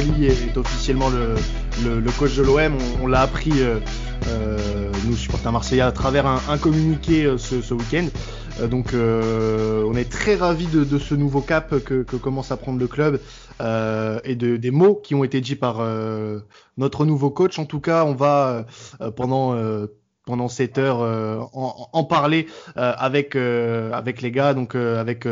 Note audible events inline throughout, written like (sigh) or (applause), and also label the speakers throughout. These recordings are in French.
Speaker 1: Est, officiellement le, coach de l'OM. On, l'a appris, euh, euh, nous supporters marseillais, à travers un, un communiqué euh, ce, week-end. Donc on est très ravis de, ce nouveau cap que, commence à prendre le club et de, des mots qui ont été dits par notre nouveau coach. En tout cas, on va pendant pendant cette heure euh, en, parler euh, avec euh, avec les gars donc avec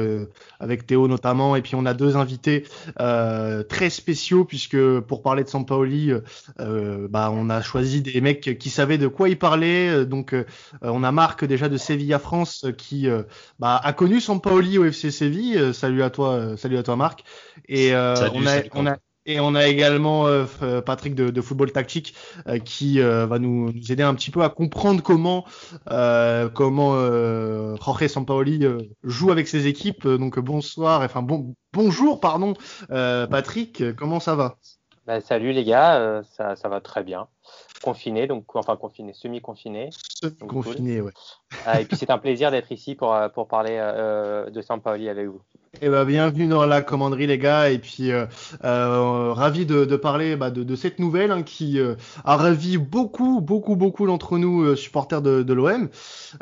Speaker 1: avec Théo notamment. Et puis on a deux invités très spéciaux puisque pour parler de Sampaoli bah on a choisi des mecs qui savaient de quoi ils parlaient. Donc on a Marc déjà de Sevilla France qui bah, a connu Sampaoli au FC Séville. Salut à toi salut à toi Marc. Et on a on a et on a également euh, euh, Patrick de, de, Football Tactique euh, qui va nous, nous, aider un petit peu à comprendre comment comment Jorge Sampaoli joue avec ses équipes. Donc bonsoir, enfin bon bonjour pardon Patrick, comment ça va?
Speaker 2: Bah, Salut les gars, ça, ça va très bien confiné, donc enfin confiné, semi-confiné.
Speaker 1: Semi-confiné, ouais.
Speaker 2: et puis c'est un plaisir d'être ici pour, pour parler de Sampaoli avec vous.
Speaker 1: Eh ben, bienvenue dans la commanderie les gars et puis euh, euh, ravi de, de parler bah, de, de, cette nouvelle hein, qui euh, a ravi beaucoup beaucoup beaucoup d'entre nous euh, supporters de, de l'OM.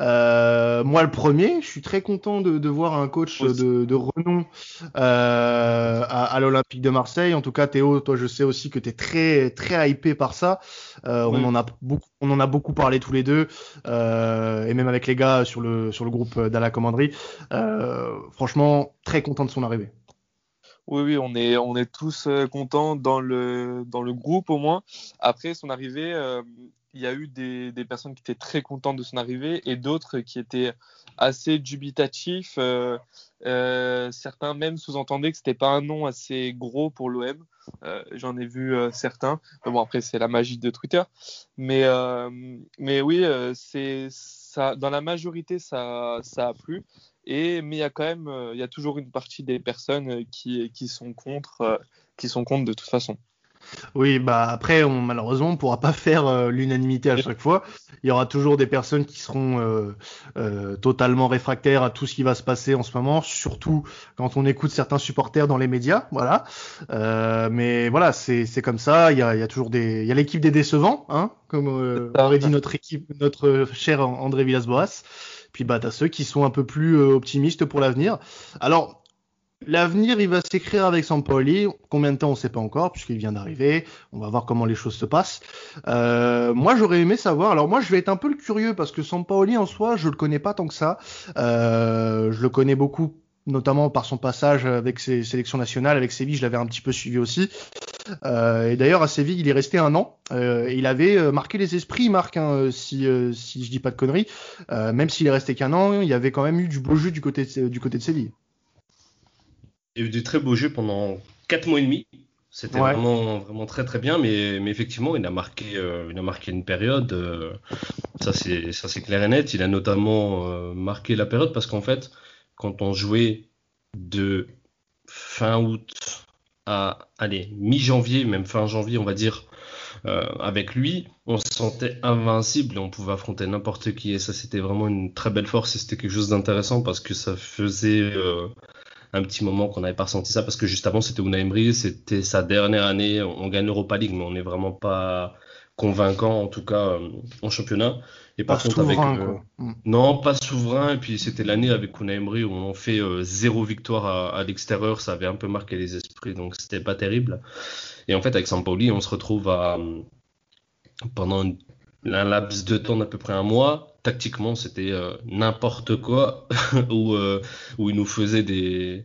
Speaker 1: Euh, moi le premier, je suis très content de, de voir un coach de, de renom à, à l'Olympique de Marseille. En tout cas Théo, toi je sais aussi que tu es très très hypé par ça. On en a beaucoup on en a beaucoup parlé tous les deux et même avec les gars sur le groupe d'à la commanderie. franchement très content de son arrivée.
Speaker 3: Oui, oui, on est, tous euh, contents dans le, groupe au moins. Après son arrivée, euh, il y a eu des, des, personnes qui étaient très contentes de son arrivée et d'autres qui étaient assez dubitatifs. Euh, certains même sous-entendaient que c'était pas un nom assez gros pour l'OM. J'en ai vu certains. bon, après, c'est la magie de Twitter. Mais, mais oui, ça, dans la majorité, ça, ça a plu. Et, mais il y a quand même, euh, il y a toujours une partie des personnes euh, qui, qui sont contre, euh, qui sont contre de toute façon.
Speaker 1: Oui, bah après, on, malheureusement, on pourra pas faire l'unanimité à chaque fois. Il y aura toujours des personnes qui seront euh, totalement réfractaires à tout ce qui va se passer en ce moment, surtout quand on écoute certains supporters dans les médias. Voilà. Euh, mais voilà, c'est comme ça. Il y a, il y a toujours des, il y a l'équipe des décevants, hein, comme aurait dit notre équipe, notre cher André Villas-Boas. Puis bah t'as ceux qui sont un peu plus euh, optimistes pour l'avenir. Alors L'avenir, il va s'écrire avec Sampoli. Combien de temps, on ne sait pas encore, puisqu'il vient d'arriver. On va voir comment les choses se passent. Euh, moi, j'aurais aimé savoir. Alors moi, je vais être un peu le curieux parce que Sampoli en soi, je le connais pas tant que ça. Euh, je le connais beaucoup notamment par son passage avec ses sélections nationales, avec Séville, je l'avais un petit peu suivi aussi. Euh, et d'ailleurs à Séville, il est resté un an. Il avait marqué les esprits, Marc, hein, si si je dis pas de conneries. même s'il est resté qu'un an, il y avait quand même eu du beau jeu du côté du côté de Séville.
Speaker 4: Il y a eu du très beau jeu pendant 4 mois et demi. C'était vraiment, vraiment très très bien, mais, mais effectivement, il a marqué, il a marqué une période. ça c'est, ça c'est clair et net. Il a notamment marqué la période parce qu'en fait, quand on jouait de fin août à allez, mi-janvier, même fin janvier, on va dire, euh, avec lui, on se sentait invincible et on pouvait affronter n'importe qui. Et ça, c'était vraiment une très belle force et c'était quelque chose d'intéressant parce que ça faisait euh, un petit moment qu'on n'avait pas ressenti ça parce que juste avant, c'était Unai Emery, c'était sa dernière année. On gagne l'Europa League, mais on n'est vraiment pas convaincant, en tout cas, euh, en championnat.
Speaker 1: Et par contre, avec. Euh,
Speaker 4: mm. Non, pas souverain. Et puis c'était l'année avec Kuna Emery où on fait euh, zéro victoire à, l'extérieur. Ça avait un peu marqué les esprits, donc c'était pas terrible. Et en fait, avec Sampoli, on se retrouve à. Pendant un laps de temps d'à peu près un mois, tactiquement, c'était n'importe quoi, (laughs) où, où il nous faisait des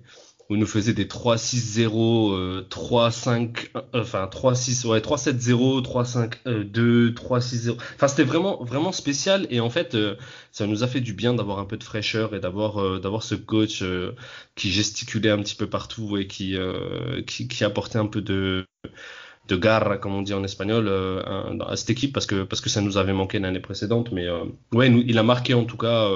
Speaker 4: où nous des 3-6-0, 3-5, enfin 3-6, ouais, 3-7-0, 3-5-2, 3-6-0. Enfin, c'était vraiment, vraiment spécial et en fait, euh, ça nous a fait du bien d'avoir un peu de fraîcheur et d'avoir, euh, d'avoir ce coach euh, qui gesticulait un petit peu partout et qui, qui, qui, apportait un peu de, de garra, comme on dit en espagnol, à cette équipe parce que, parce que ça nous avait manqué l'année précédente. Mais ouais, nous, il a marqué en tout cas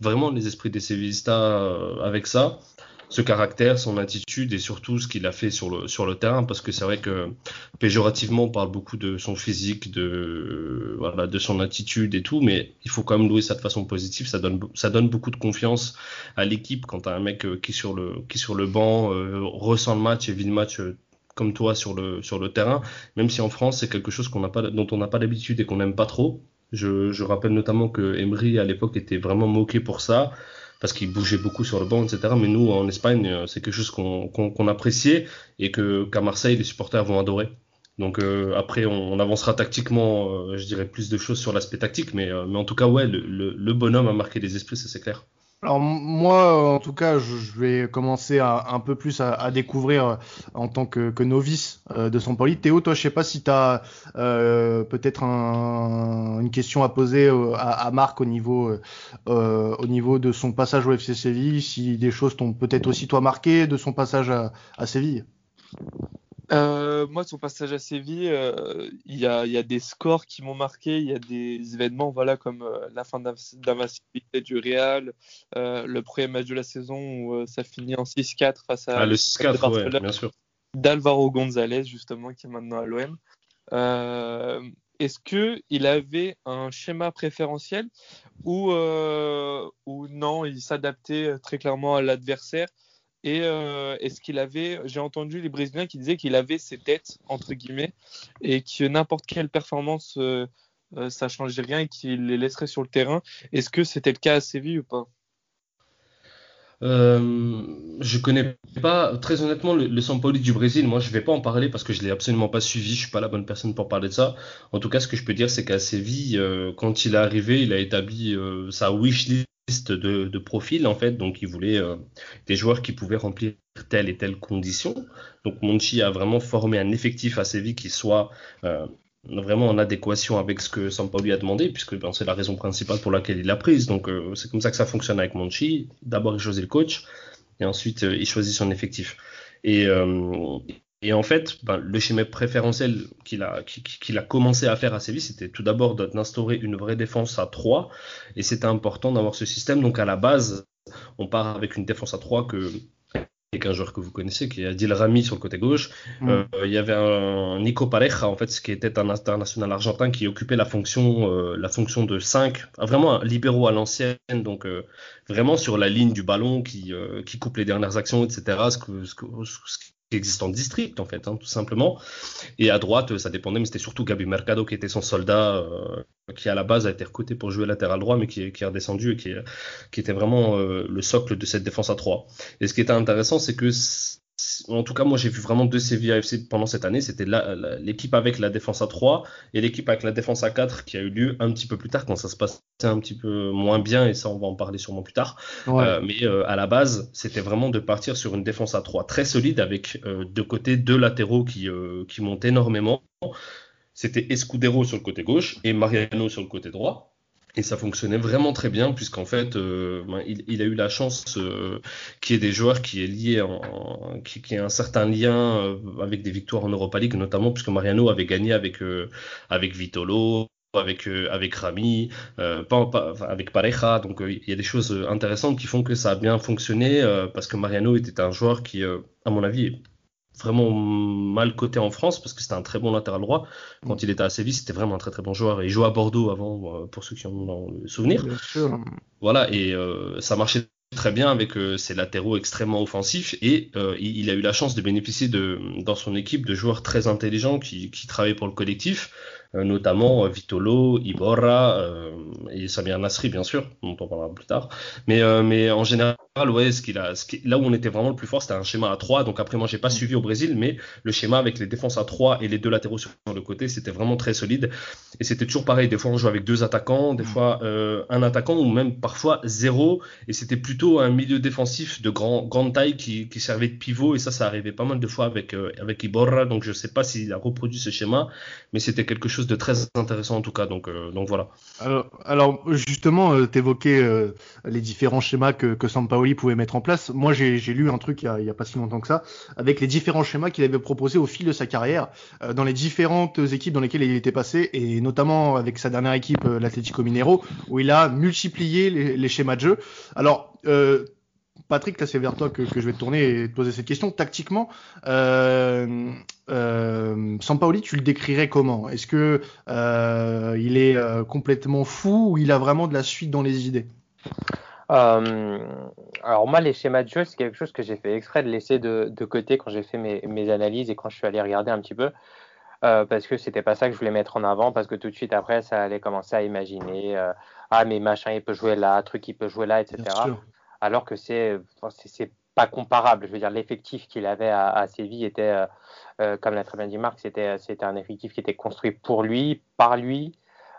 Speaker 4: vraiment les esprits des Sevillistas avec ça ce caractère, son attitude et surtout ce qu'il a fait sur le, sur le terrain. Parce que c'est vrai que péjorativement, on parle beaucoup de son physique, de, voilà, de son attitude et tout, mais il faut quand même louer ça de façon positive. Ça donne, ça donne beaucoup de confiance à l'équipe quand un mec euh, qui, sur le, qui sur le banc euh, ressent le match et vit le match euh, comme toi sur le, sur le terrain, même si en France, c'est quelque chose dont on n'a pas l'habitude et qu'on n'aime pas trop. Je, rappelle notamment que Emery, à l'époque, était vraiment moqué pour ça, parce qu'il bougeait beaucoup sur le banc, etc. Mais nous, en Espagne, euh, c'est quelque chose qu'on appréciait et que qu'à Marseille, les supporters vont adorer. Donc euh, après, on, avancera tactiquement, euh, je dirais plus de choses sur l'aspect tactique, mais, mais en tout cas, ouais, le, le, le bonhomme a marqué les esprits, ça c'est clair.
Speaker 1: Alors moi, en tout cas, je, vais commencer un peu plus à, découvrir euh, en tant que, novice euh, de Sampaoli. Théo, toi, je sais pas si tu as euh, peut-être un, une question à poser à, Marc au niveau, au niveau de son passage au FC Séville, si des choses t'ont peut-être aussi toi marqué de son passage à Séville.
Speaker 3: Euh, moi, son passage à Séville, euh, il y, a, y, a, des scores qui m'ont marqué, il y a des événements, voilà, comme euh, la fin d'invincibilité du Real, le premier match de la saison où ça finit en 6-4 face à
Speaker 4: ah, le 6-4, ouais, bien sûr.
Speaker 3: D'Alvaro Gonzalez, justement, qui est maintenant à l'OM. Est-ce que il avait un schéma préférentiel ou, ou non, il s'adaptait très clairement à l'adversaire? Et euh, est-ce qu'il avait, j'ai entendu les Brésiliens qui disaient qu'il avait ses têtes entre guillemets et que n'importe quelle performance euh, euh, ça changeait rien et qu'il les laisserait sur le terrain. Est-ce que c'était le cas à Séville ou pas?
Speaker 4: Euh, je connais pas très honnêtement le, le du Brésil. Moi, je vais pas en parler parce que je l'ai absolument pas suivi. Je suis pas la bonne personne pour parler de ça. En tout cas, ce que je peux dire, c'est qu'à Séville, euh, quand il est arrivé, il a établi euh, sa wish list de, de profil en fait. Donc, il voulait euh, des joueurs qui pouvaient remplir telle et telle condition. Donc, Monchi a vraiment formé un effectif à Séville qui soit euh, vraiment en adéquation avec ce que Sampaoli a demandé, puisque ben, c'est la raison principale pour laquelle il l'a prise. Donc euh, c'est comme ça que ça fonctionne avec Monchi. D'abord il choisit le coach, et ensuite il choisit son effectif. Et, et en fait, ben, le schéma préférentiel qu'il a, qu'il a commencé à faire à Séville, c'était tout d'abord d'instaurer une vraie défense à 3, et c'était important d'avoir ce système. Donc à la base, on part avec une défense à 3 que un joueur que vous connaissez, qui est Adil Rami sur le côté gauche. Mm. Euh, il y avait un Nico Pareja, en fait, ce qui était un international argentin qui occupait la fonction, euh, la fonction de 5, vraiment un libéraux à l'ancienne, donc euh, vraiment sur la ligne du ballon qui, qui coupe les dernières actions, etc. Ce que, ce que, ce qui existe en district en fait, hein, tout simplement. Et à droite, ça dépendait, mais c'était surtout Gabi Mercado qui était son soldat, euh, qui à la base a été recruté pour jouer latéral droit, mais qui, qui est redescendu et qui, qui était vraiment euh, le socle de cette défense à 3. Et ce qui était intéressant, c'est que en tout cas, moi j'ai vu vraiment deux Sevilla FC pendant cette année. C'était l'équipe avec la défense à 3 et l'équipe avec la défense à 4 qui a eu lieu un petit peu plus tard quand ça se passait un petit peu moins bien et ça on va en parler sûrement plus tard. Ouais. Euh, mais euh, à la base, c'était vraiment de partir sur une défense à 3 très solide avec euh, de côté deux latéraux qui, euh, qui montent énormément. C'était Escudero sur le côté gauche et Mariano sur le côté droit. Et ça fonctionnait vraiment très bien puisqu'en fait, euh, il, il, a eu la chance euh, qu'il y ait des joueurs qui est lié qui, qui ait un certain lien euh, avec des victoires en Europa League, notamment puisque Mariano avait gagné avec euh, avec Vitolo, avec avec Rami, avec Pareja. Donc il y a des choses intéressantes qui font que ça a bien fonctionné parce que Mariano était un joueur qui, à mon avis, vraiment mal coté en France parce que c'était un très bon latéral droit. Quand il était à Séville, c'était vraiment un très très bon joueur. Et il jouait à Bordeaux avant, euh, pour ceux qui en ont le souvenir.
Speaker 1: Bien sûr.
Speaker 4: Voilà, et euh, ça marchait très bien avec euh, ses latéraux extrêmement offensifs et euh, il, a eu la chance de bénéficier de, dans son équipe de joueurs très intelligents qui, qui travaillaient pour le collectif, notamment Vitolo, Iborra et Samir Nasri bien sûr, dont on parlera plus tard. Mais, mais en général, ouais, ce qu'il a, ce qui, là où on était vraiment le plus fort, c'était un schéma à 3. Donc après, moi, j'ai pas suivi au Brésil, mais le schéma avec les défenses à 3 et les deux latéraux sur le côté, c'était vraiment très solide. Et c'était toujours pareil. Des fois, on jouait avec deux attaquants, des fois euh, un attaquant ou même parfois zéro. Et c'était plutôt un milieu défensif de grand, grande taille qui, qui servait de pivot. Et ça, ça arrivait pas mal de fois avec, euh, avec Iborra. Donc je sais pas s'il a reproduit ce schéma, mais c'était quelque chose de très intéressant en tout cas. Donc, euh, donc voilà.
Speaker 1: Alors, justement, tu évoquais les différents schémas que, que Sampaoli pouvait mettre en place. Moi, j'ai lu un truc il y, a, a, pas si longtemps que ça, avec les différents schémas qu'il avait proposés au fil de sa carrière, euh, dans les différentes équipes dans lesquelles il était passé, et notamment avec sa dernière équipe, euh, l'Atlético Mineiro, où il a multiplié les, les schémas de jeu. Alors, euh, Patrick, là c'est vers toi que, que, je vais te tourner et te poser cette question. Tactiquement, euh, euh, Sampaoli, tu le décrirais comment? Est-ce que euh, il est complètement fou ou il a vraiment de la suite dans les idées?
Speaker 2: Alors moi, les schémas de jeu, c'est quelque chose que j'ai fait exprès de laisser de, de côté quand j'ai fait mes, mes, analyses et quand je suis allé regarder un petit peu. Euh, parce que c'était pas ça que je voulais mettre en avant, parce que tout de suite après, ça allait commencer à imaginer euh, ah mais machin il peut jouer là, truc il peut jouer là, etc. Alors que c'est c'est pas comparable. Je veux dire l'effectif qu'il avait à, à, Séville était, euh, comme l'a très bien dit Marc, c'était c'était un effectif qui était construit pour lui, par lui,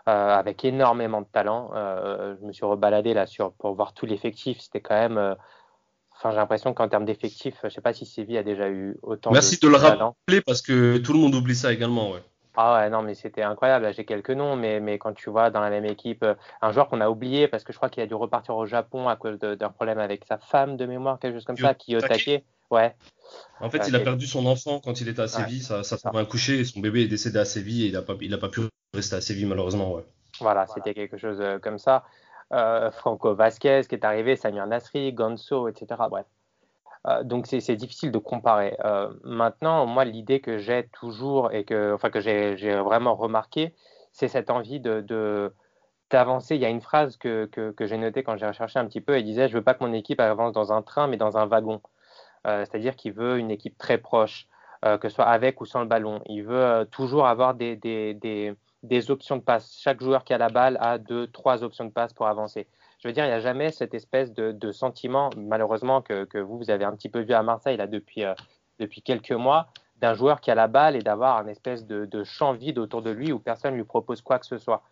Speaker 2: avec énormément de talent. je me suis rebaladé là sur pour voir tout l'effectif, c'était quand même Enfin, j'ai l'impression qu'en termes d'effectifs, je sais pas si Séville a déjà eu autant
Speaker 4: Merci de, le rappeler parce que tout le monde oublie ça également, ouais.
Speaker 2: Ah ouais, non, mais c'était incroyable. J'ai quelques noms, mais, mais quand tu vois dans la même équipe euh, un joueur qu'on a oublié parce que je crois qu'il a dû repartir au Japon à cause d'un problème avec sa femme de mémoire, quelque chose comme ça, Kiyotake. Ouais.
Speaker 4: En fait, il a perdu son enfant quand il était à Séville. ça, ça femme a accouché, son bébé est décédé à Séville et il n'a pas, il a pas pu rester à Séville malheureusement. Ouais.
Speaker 2: Voilà, c'était quelque chose euh, comme ça. Euh, Franco Vasquez qui est arrivé, Samir Nasri, Gonzo, etc. Bref. Euh, donc c'est difficile de comparer. Euh, maintenant, moi, l'idée que j'ai toujours et que, enfin, que j'ai vraiment remarqué, c'est cette envie de, d'avancer. Il y a une phrase que, que, j'ai notée quand j'ai recherché un petit peu. Elle disait Je veux pas que mon équipe avance dans un train, mais dans un wagon. Euh, c'est-à-dire qu'il veut une équipe très proche, que ce soit avec ou sans le ballon. Il veut toujours avoir des, des, des, des, options de passe. Chaque joueur qui a la balle a deux, trois options de passe pour avancer je veux dire, il n'y a jamais cette espèce de, sentiment, malheureusement, que, vous, vous avez un petit peu vu à Marseille euh, depuis quelques mois, d'un joueur qui a la balle et d'avoir un espèce de, champ vide autour de lui où personne ne lui propose quoi que ce soit.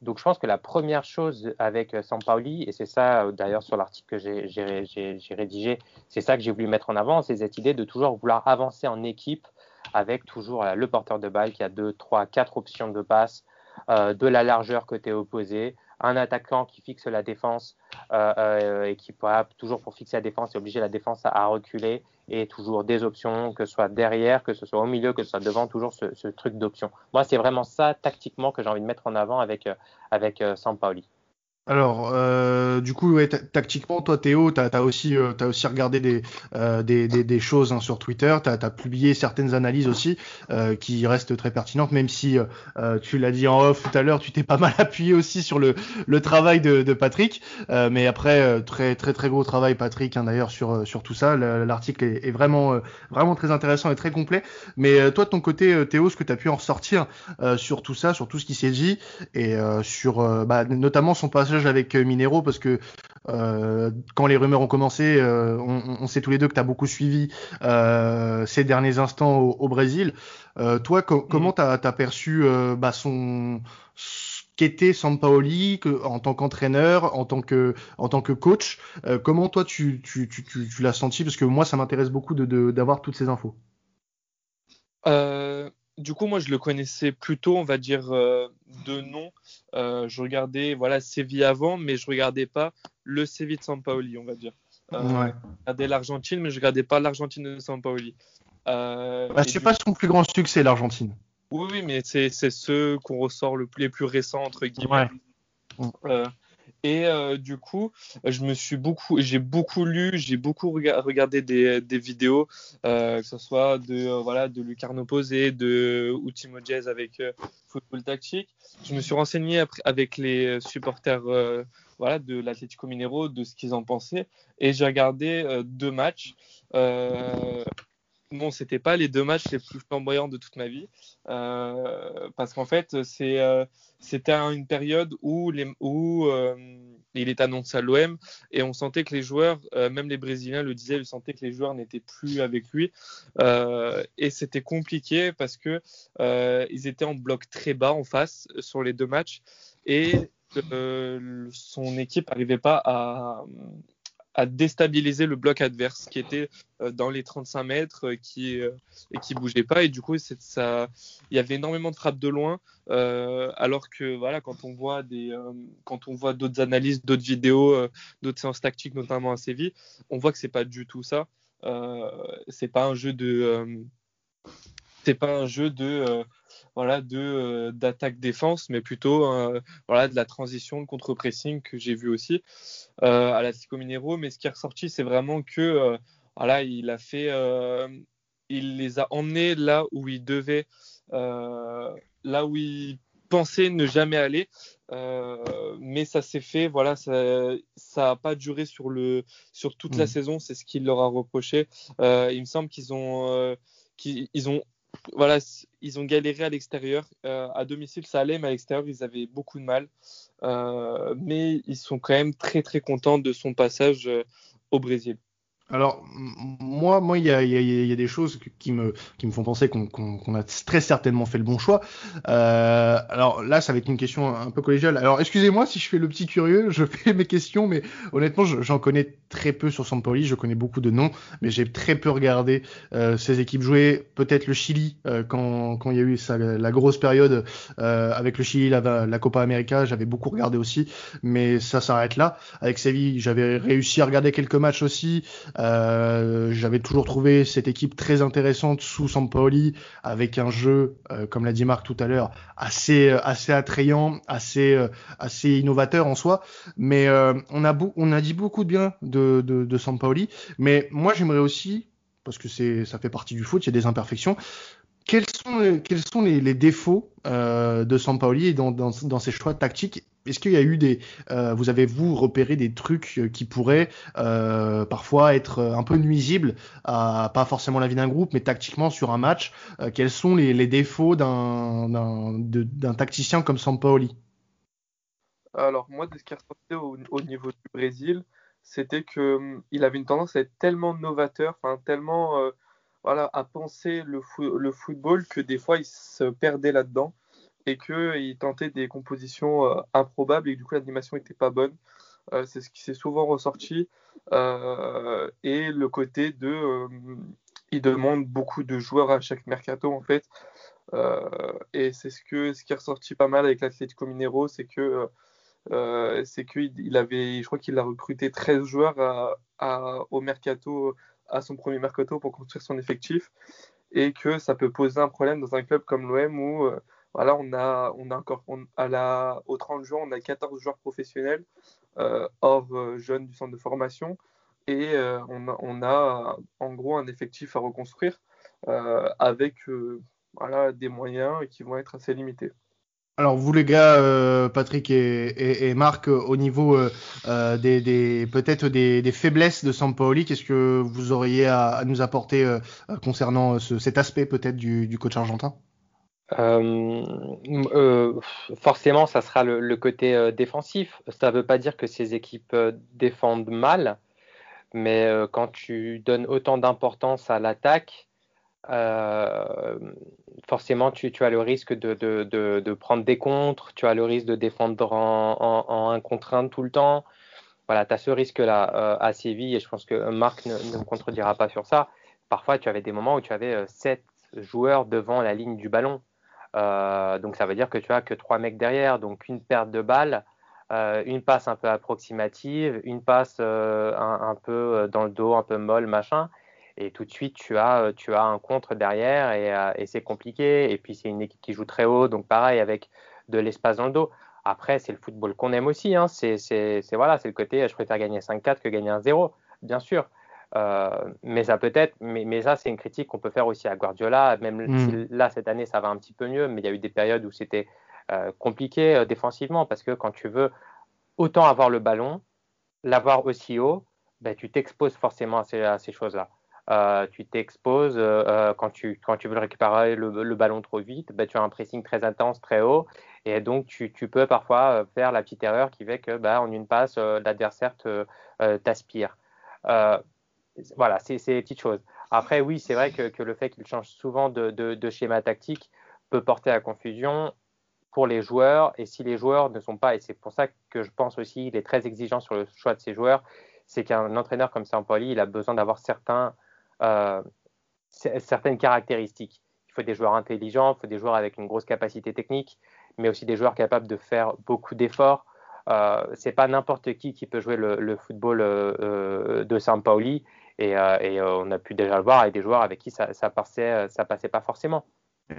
Speaker 2: Donc je pense que la première chose avec euh, Sampaoli, et c'est ça euh, d'ailleurs sur l'article que j'ai rédigé, c'est ça que j'ai voulu mettre en avant, c'est cette idée de toujours vouloir avancer en équipe avec toujours le porteur de balle qui a deux, trois, quatre options de passe, de la largeur côté opposé, un attaquant qui fixe la défense euh, euh, et qui pourra toujours pour fixer la défense et obliger la défense à, reculer et toujours des options, que ce soit derrière, que ce soit au milieu, que ce soit devant, toujours ce, truc d'option. Moi, c'est vraiment ça tactiquement que j'ai envie de mettre en avant avec, euh, avec Sampaoli.
Speaker 1: Alors, euh, du coup, ouais, tactiquement, toi, Théo, tu as, aussi, euh, aussi regardé des, euh, des, des, des, choses hein, sur Twitter, tu as, publié certaines analyses aussi euh, qui restent très pertinentes, même si euh, tu l'as dit en off tout à l'heure, tu t'es pas mal appuyé aussi sur le, le travail de, de Patrick. mais après, très, très, très gros travail, Patrick, hein, d'ailleurs, sur, sur tout ça. L'article est, est, vraiment, vraiment très intéressant et très complet. Mais toi, de ton côté, Théo, ce que tu as pu en ressortir sur tout ça, sur tout ce qui s'est dit, et sur bah, notamment son passage avec euh, Minero parce que euh, quand les rumeurs ont commencé, euh, on, sait tous les deux que tu as beaucoup suivi ces derniers instants au, Brésil. toi, comment mm. tu as, perçu bah, son qu'était Sampaoli que, en tant qu'entraîneur, en tant que en tant que coach Comment toi tu, tu, tu, tu, l'as senti? Parce que moi, ça m'intéresse beaucoup d'avoir de, toutes ces infos.
Speaker 3: Du coup, moi, je le connaissais plutôt, on va dire, euh, de nom. Euh, je regardais, voilà, Séville avant, mais je regardais pas le Séville de Sampaoli, on va dire. Euh, Je regardais l'Argentine, mais je regardais pas l'Argentine de Sampaoli.
Speaker 1: Euh, bah, c'est pas son plus grand succès, l'Argentine.
Speaker 3: Oui, oui, mais c'est ceux qu'on ressort le plus, les plus récents, entre guillemets. Ouais. Et euh, du coup, je me suis beaucoup, j'ai beaucoup lu, j'ai beaucoup regardé des, vidéos, euh, que ce soit de euh, voilà de Lucarno Posé, de Ultimo Jazz avec euh, Football Tactique. Je me suis renseigné avec les supporters voilà de l'Atlético Mineiro, de ce qu'ils en pensaient, et j'ai regardé deux matchs bon, c'était pas les deux matchs les plus flamboyants de toute ma vie, euh, parce qu'en fait, euh, c'était une période où euh, il est annoncé à l'OM et on sentait que les joueurs, même les Brésiliens le disaient, ils sentaient que les joueurs n'étaient plus avec lui. Et c'était compliqué parce que ils étaient en bloc très bas en face sur les deux matchs et son équipe n'arrivait pas à, à déstabiliser le bloc adverse qui était euh, dans les 35 mètres euh, qui, euh, et qui bougeait pas. Et du coup, ça, il y avait énormément de frappes de loin. alors que voilà, quand on voit des, quand on voit d'autres analyses, d'autres vidéos, d'autres séances tactiques, notamment à Séville, on voit que c'est pas du tout ça. c'est pas un jeu de, c'est pas un jeu de voilà de d'attaque défense mais plutôt voilà de la transition de contre pressing que j'ai vu aussi euh, à la Minero. Mais ce qui est ressorti, c'est vraiment que euh, voilà, il a fait, euh, il les a emmenés là où il devait, là où il pensait ne jamais aller. mais ça s'est fait, voilà, ça n'a pas duré sur, le, sur toute la mm. saison, c'est ce qu'il leur a reproché. il me semble qu'ils ont, qu'ils ont voilà, ils ont galéré à l'extérieur. Euh, à domicile, ça allait, mais à l'extérieur, ils avaient beaucoup de mal. Euh, mais ils sont quand même très très contents de son passage euh, au Brésil.
Speaker 1: Alors moi, moi, il y a, y, a, y a, des choses qui me qui me font penser qu'on qu a très certainement fait le bon choix. Euh, alors là, ça va être une question un peu collégiale. Alors excusez-moi si je fais le petit curieux, je fais mes questions, mais honnêtement, j'en connais très peu sur Sampoli. Je connais beaucoup de noms, mais j'ai très peu regardé euh, ces équipes jouer. Peut-être le Chili euh, quand quand il y a eu ça, la grosse période euh, avec le Chili, la, la Copa América, j'avais beaucoup regardé aussi, mais ça s'arrête là. Avec Séville, j'avais réussi à regarder quelques matchs aussi. Euh, j'avais toujours trouvé cette équipe très intéressante sous Sampaoli, avec un jeu, euh, comme l'a dit Marc tout à l'heure, assez assez attrayant, assez euh, assez innovateur en soi. Mais on a on a dit beaucoup de bien de de, de Sampaoli, mais moi j'aimerais aussi parce que c'est ça fait partie du foot, il y a des imperfections quels sont, quels sont les, les défauts euh, de Sampaoli dans, dans, dans ses choix tactiques Est-ce qu'il y a eu des, euh, vous avez vous repéré des trucs qui pourraient euh, parfois être un peu nuisibles à pas forcément la vie d'un groupe, mais tactiquement sur un match euh, Quels sont les, défauts d'un tacticien comme Sampaoli?
Speaker 3: Alors moi, ce qui est au, au niveau du Brésil, c'était que hum, avait une tendance à être tellement novateur, tellement euh, voilà, à penser le, le, football que des fois il se perdait là-dedans et qu'il tentait des compositions euh, improbables et que du coup l'animation n'était pas bonne. Euh, c'est ce qui s'est souvent ressorti. Euh, et le côté de. Euh, il demande beaucoup de joueurs à chaque mercato en fait. Euh, et c'est ce, que, ce qui est ressorti pas mal avec l'Atlético Mineiro, c'est que. c'est qu'il avait, je crois qu'il a recruté 13 joueurs au mercato à son premier mercato pour construire son effectif et que ça peut poser un problème dans un club comme l'OM où euh, voilà, on a, on a encore à la, au 30 juin, on a 14 joueurs professionnels euh, hors euh, jeunes du centre de formation et on, a, on, a, en gros un effectif à reconstruire avec voilà, des moyens qui vont être assez limités.
Speaker 1: Alors vous les gars, euh, Patrick et, Marc, au niveau euh, euh, des, des peut-être des, faiblesses de Sampaoli, qu'est-ce que vous auriez à, nous apporter euh, concernant ce, cet aspect peut-être du, coach argentin?
Speaker 2: Forcément, ça sera le, côté défensif. Ça ne veut pas dire que ces équipes défendent mal, mais quand tu donnes autant d'importance à l'attaque, euh, forcément, tu, as le risque de, prendre des contres, tu as le risque de défendre en, en, tout le temps. Voilà, tu as ce risque-là euh, à Séville et je pense que Marc ne, ne, me contredira pas sur ça. Parfois, tu avais des moments où tu avais euh, sept joueurs devant la ligne du ballon. Euh, donc, ça veut dire que tu as que trois mecs derrière, donc une perte de balles. Euh, une passe un peu approximative, une passe euh, un, peu dans le dos, un peu molle, machin et tout de suite tu as, tu as un contre derrière et, c'est compliqué. Et puis c'est une équipe qui joue très haut, donc pareil avec de l'espace dans le dos. Après, c'est le football qu'on aime aussi. Hein. C'est voilà, le côté je préfère gagner 5-4 que gagner un 0, bien sûr. Euh, mais ça peut être, mais, mais ça c'est une critique qu'on peut faire aussi à Guardiola. Même mm. si là cette année ça va un petit peu mieux, mais il y a eu des périodes où c'était euh, compliqué euh, défensivement parce que quand tu veux autant avoir le ballon, l'avoir aussi haut, ben, tu t'exposes forcément à ces, choses-là. Euh, tu t'exposes euh, quand, tu, quand tu veux récupérer le, le ballon trop vite, bah, tu as un pressing très intense, très haut, et donc tu, tu peux parfois faire la petite erreur qui fait que bah, en une passe, l'adversaire t'aspire. Voilà, c'est ces petites choses. Après, oui, c'est vrai que, que, le fait qu'il change souvent de, de, schéma tactique peut porter à confusion pour les joueurs, et si les joueurs ne sont pas, et c'est pour ça que je pense aussi il est très exigeant sur le choix de ses joueurs, c'est qu'un entraîneur comme Sampoli, il a besoin d'avoir certains euh, certaines caractéristiques. Il faut des joueurs intelligents, il faut des joueurs avec une grosse capacité technique, mais aussi des joueurs capables de faire beaucoup d'efforts. Euh, c'est pas n'importe qui qui peut jouer le, football euh, euh de Saint-Pauli et, euh, euh, on a pu déjà le voir avec des joueurs avec qui ça, ça passait, ça passait pas forcément.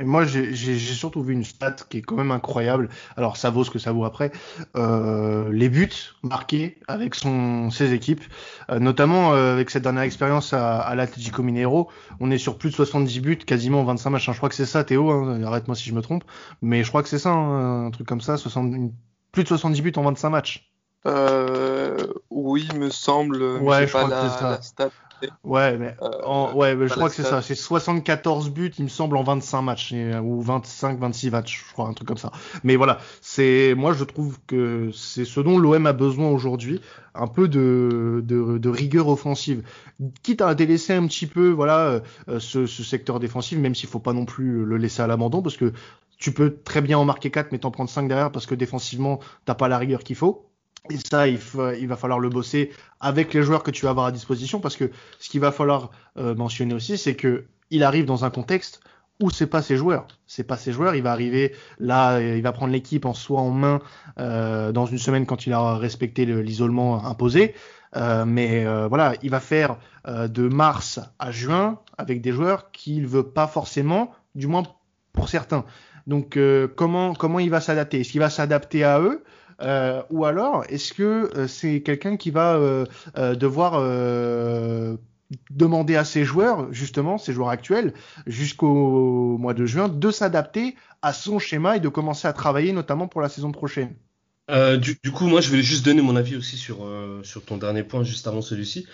Speaker 1: Moi, j'ai surtout vu une stat qui est quand même incroyable. Alors, ça vaut ce que ça vaut après. Euh, les buts marqués avec son, ses équipes, euh, notamment euh, avec cette dernière expérience à, à l'Atlético Mineiro, on est sur plus de 70 buts, quasiment 25 matchs. Je crois que c'est ça, Théo. Hein, Arrête-moi si je me trompe, mais je crois que c'est ça, hein, un truc comme ça, 60, plus de 70 buts en 25 matchs.
Speaker 3: Euh, oui, me semble.
Speaker 1: Ouais, je crois que c'est ça.
Speaker 3: stat.
Speaker 1: Ouais, mais, euh, ouais, je crois que c'est ça. C'est 74 buts, il me semble, en 25 matchs, ou 25, 26 matchs, je crois, un truc comme ça. Mais voilà, c'est, moi, je trouve que c'est ce dont l'OM a besoin aujourd'hui, un peu de, de, de, rigueur offensive. Quitte à délaisser un petit peu, voilà, euh, ce, ce secteur défensif, même s'il faut pas non plus le laisser à l'abandon, parce que tu peux très bien en marquer 4, mais t'en prendre 5 derrière, parce que défensivement, t'as pas la rigueur qu'il faut. Et ça, il, va falloir le bosser avec les joueurs que tu vas avoir à disposition, parce que ce qu'il va falloir euh, mentionner aussi, c'est que il arrive dans un contexte où c'est pas ses joueurs, c'est pas ses joueurs. Il va arriver là, il va prendre l'équipe en soi en main euh, dans une semaine quand il a respecté l'isolement imposé. Euh, mais euh, voilà, il va faire euh, de mars à juin avec des joueurs qu'il veut pas forcément, du moins pour certains. Donc comment comment il va s'adapter? Est-ce qu'il va s'adapter à eux? Euh, ou alors, est-ce que euh, c'est quelqu'un qui va euh, devoir demander à ses joueurs, justement, ses joueurs actuels, jusqu'au mois de juin, de s'adapter à son schéma et de commencer à travailler, notamment pour la saison prochaine?
Speaker 4: Du, coup, moi, je vais juste donner mon avis aussi sur ton dernier point, juste avant celui-ci.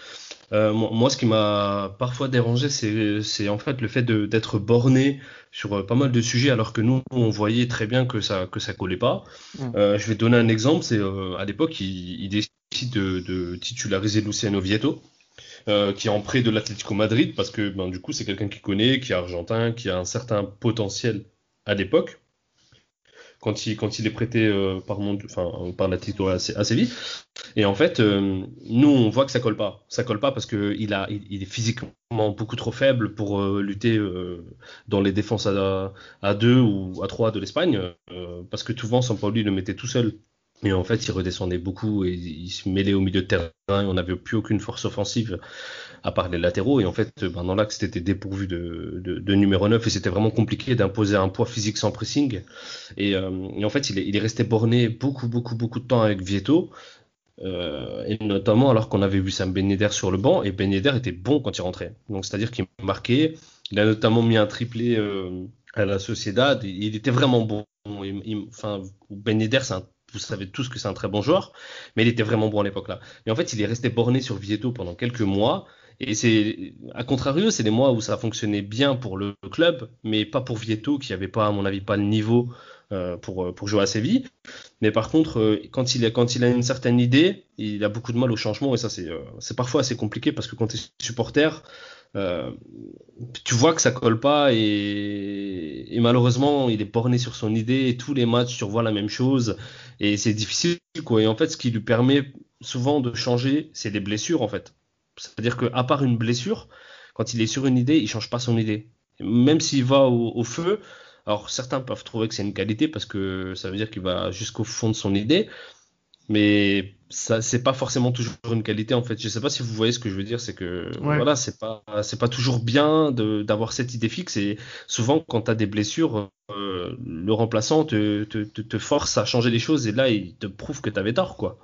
Speaker 4: Euh, moi, ce qui m'a parfois dérangé, c'est en fait le fait d'être borné sur euh, pas mal de sujets, alors que nous, on voyait très bien que ça que ça collait pas. Mm. Euh, je vais te donner un exemple. C'est à l'époque, il, il, décide de, de, titulariser Luciano Vieto. qui est en prêt de l'Atlético Madrid parce que ben, du coup c'est quelqu'un qui connaît, qui est argentin, qui a un certain potentiel à l'époque quand il, est prêté euh, par, mon, enfin, par assez vite. Et en fait, euh, nous, on voit que ça colle pas. Ça colle pas parce qu'il est physiquement beaucoup trop faible pour euh, lutter dans les défenses à, à 2 ou à 3 de l'Espagne. parce que souvent, Sampaoli le mettait tout seul et en fait, il redescendait beaucoup et il se mêlait au milieu de terrain. Et on n'avait plus aucune force offensive à part les latéraux. Et en fait, ben, dans l'axe, c'était dépourvu de, de, numéro 9 et c'était vraiment compliqué d'imposer un poids physique sans pressing. Et, euh, en fait, il est, resté borné beaucoup, beaucoup, beaucoup de temps avec Vieto. Euh, et notamment alors qu'on avait vu Sam Ben sur le banc et Ben était bon quand il rentrait. Donc c'est-à-dire qu'il marquait. Il a notamment mis un triplé euh, à la Sociedad. Il était vraiment bon. Enfin, vous savez tous que c'est un très bon joueur, mais il était vraiment bon à l'époque là. Et en fait, il est resté borné sur Vieto pendant quelques mois. Et c'est, à contrario, c'est des mois où ça a fonctionné bien pour le club, mais pas pour Vieto, qui avait pas, à mon avis, pas le niveau euh, pour, euh, pour jouer à Séville. Mais par contre, euh, quand il, a, quand il a une certaine idée, il a beaucoup de mal au changement, et ça, c'est, c'est parfois assez compliqué parce que quand tu es supporter, euh, tu vois que ça colle pas et, et, malheureusement il est borné sur son idée et tous les matchs tu revois la même chose et c'est difficile quoi et en fait ce qui lui permet souvent de changer c'est des blessures en fait c'est à dire que à part une blessure quand il est sur une idée il change pas son idée. Même s'il va au, au, feu alors certains peuvent trouver que c'est une qualité parce que ça veut dire qu'il va jusqu'au fond de son idée mais ça c'est pas forcément toujours une qualité en fait. Je sais pas si vous voyez ce que je veux dire c'est que voilà c'est pas c'est pas toujours bien d'avoir cette idée fixe et souvent quand tu as des blessures euh, le remplaçant te, te, te, force à changer les choses et là il te prouve que tu avais tort quoi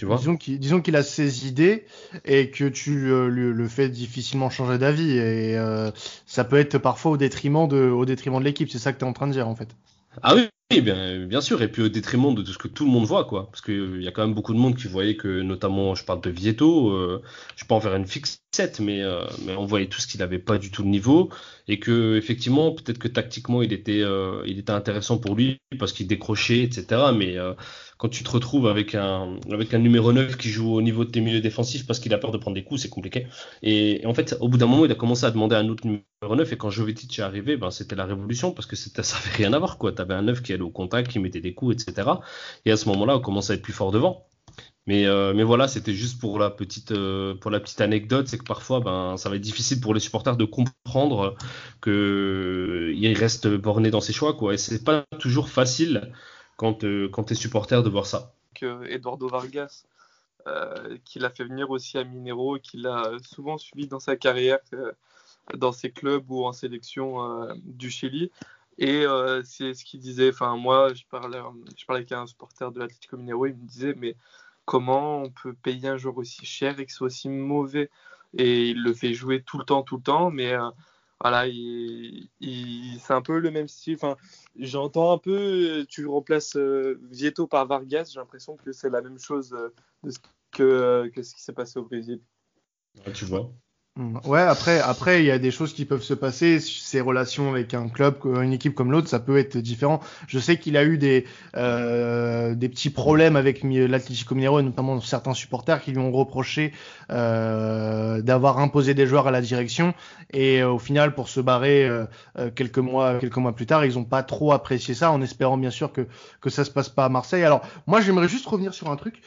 Speaker 4: tu vois
Speaker 1: disons qu'il disons qu'il a ses idées et que tu euh, le, le, fais difficilement changer d'avis et euh, ça peut être parfois au détriment de au détriment de l'équipe. C'est ça que tu es en train de dire en fait.
Speaker 4: Ah oui, bien, bien sûr, et puis au détriment de tout ce que tout le monde voit, quoi. Parce qu'il y a quand même beaucoup de monde qui voyait que, notamment, je parle de Vieto, euh, je peux en faire une euh, mais on voyait tout ce qu'il n'avait pas du tout le niveau, et que effectivement, peut-être que tactiquement, il était, euh, intéressant pour lui parce qu'il décrochait, etc. Mais euh, quand tu te retrouves avec un, avec un numéro 9 qui joue au niveau de tes milieux défensifs parce qu'il a peur de prendre des coups, c'est compliqué. Et, en fait, au bout d'un moment, il a commencé à demander un autre numéro 9 et quand Jovetic est arrivé, ben, c'était la révolution parce que ça n'avait rien à voir. Tu avais un 9 qui allait au contact, qui mettait des coups, etc. Et à ce moment-là, on commençait à être plus fort devant. Mais, euh, mais voilà, c'était juste pour la petite, euh, pour la petite anecdote, c'est que parfois, ben, ça va être difficile pour les supporters de comprendre que il reste borné dans ses choix, quoi. Et c'est pas toujours facile quand, euh, quand tu es supporter de voir ça.
Speaker 3: Eduardo Vargas, euh, qui l'a fait venir aussi à Minero, qui l'a souvent suivi dans sa carrière, euh, dans ses clubs ou en sélection du Chili. Et c'est ce qu'il disait. Enfin, moi, je parlais, je parlais avec un supporter de l'Atlético Minero, il me disait, mais comment on peut payer un joueur aussi cher et qu'il soit aussi mauvais Et il le fait jouer tout le temps, tout le temps, mais Voilà, c'est un peu le même style. Enfin, j'entends un peu, tu remplaces Vieto par Vargas, j'ai l'impression que c'est la même chose que, que ce qui s'est passé au Brésil.
Speaker 4: tu vois.
Speaker 1: Ouais, après, après, il y a des choses qui peuvent se passer. Ses relations avec un club, une équipe comme l'autre, ça peut être différent. Je sais qu'il a eu des euh, des petits problèmes avec l'Atlético Mineiro, et notamment certains supporters qui lui ont reproché euh, d'avoir imposé des joueurs à la direction. Et euh, au final, pour se barrer euh, euh, quelques mois quelques mois plus tard, ils ont pas trop apprécié ça, en espérant bien sûr que que ça se passe pas à Marseille. Alors, moi, j'aimerais juste revenir sur un truc.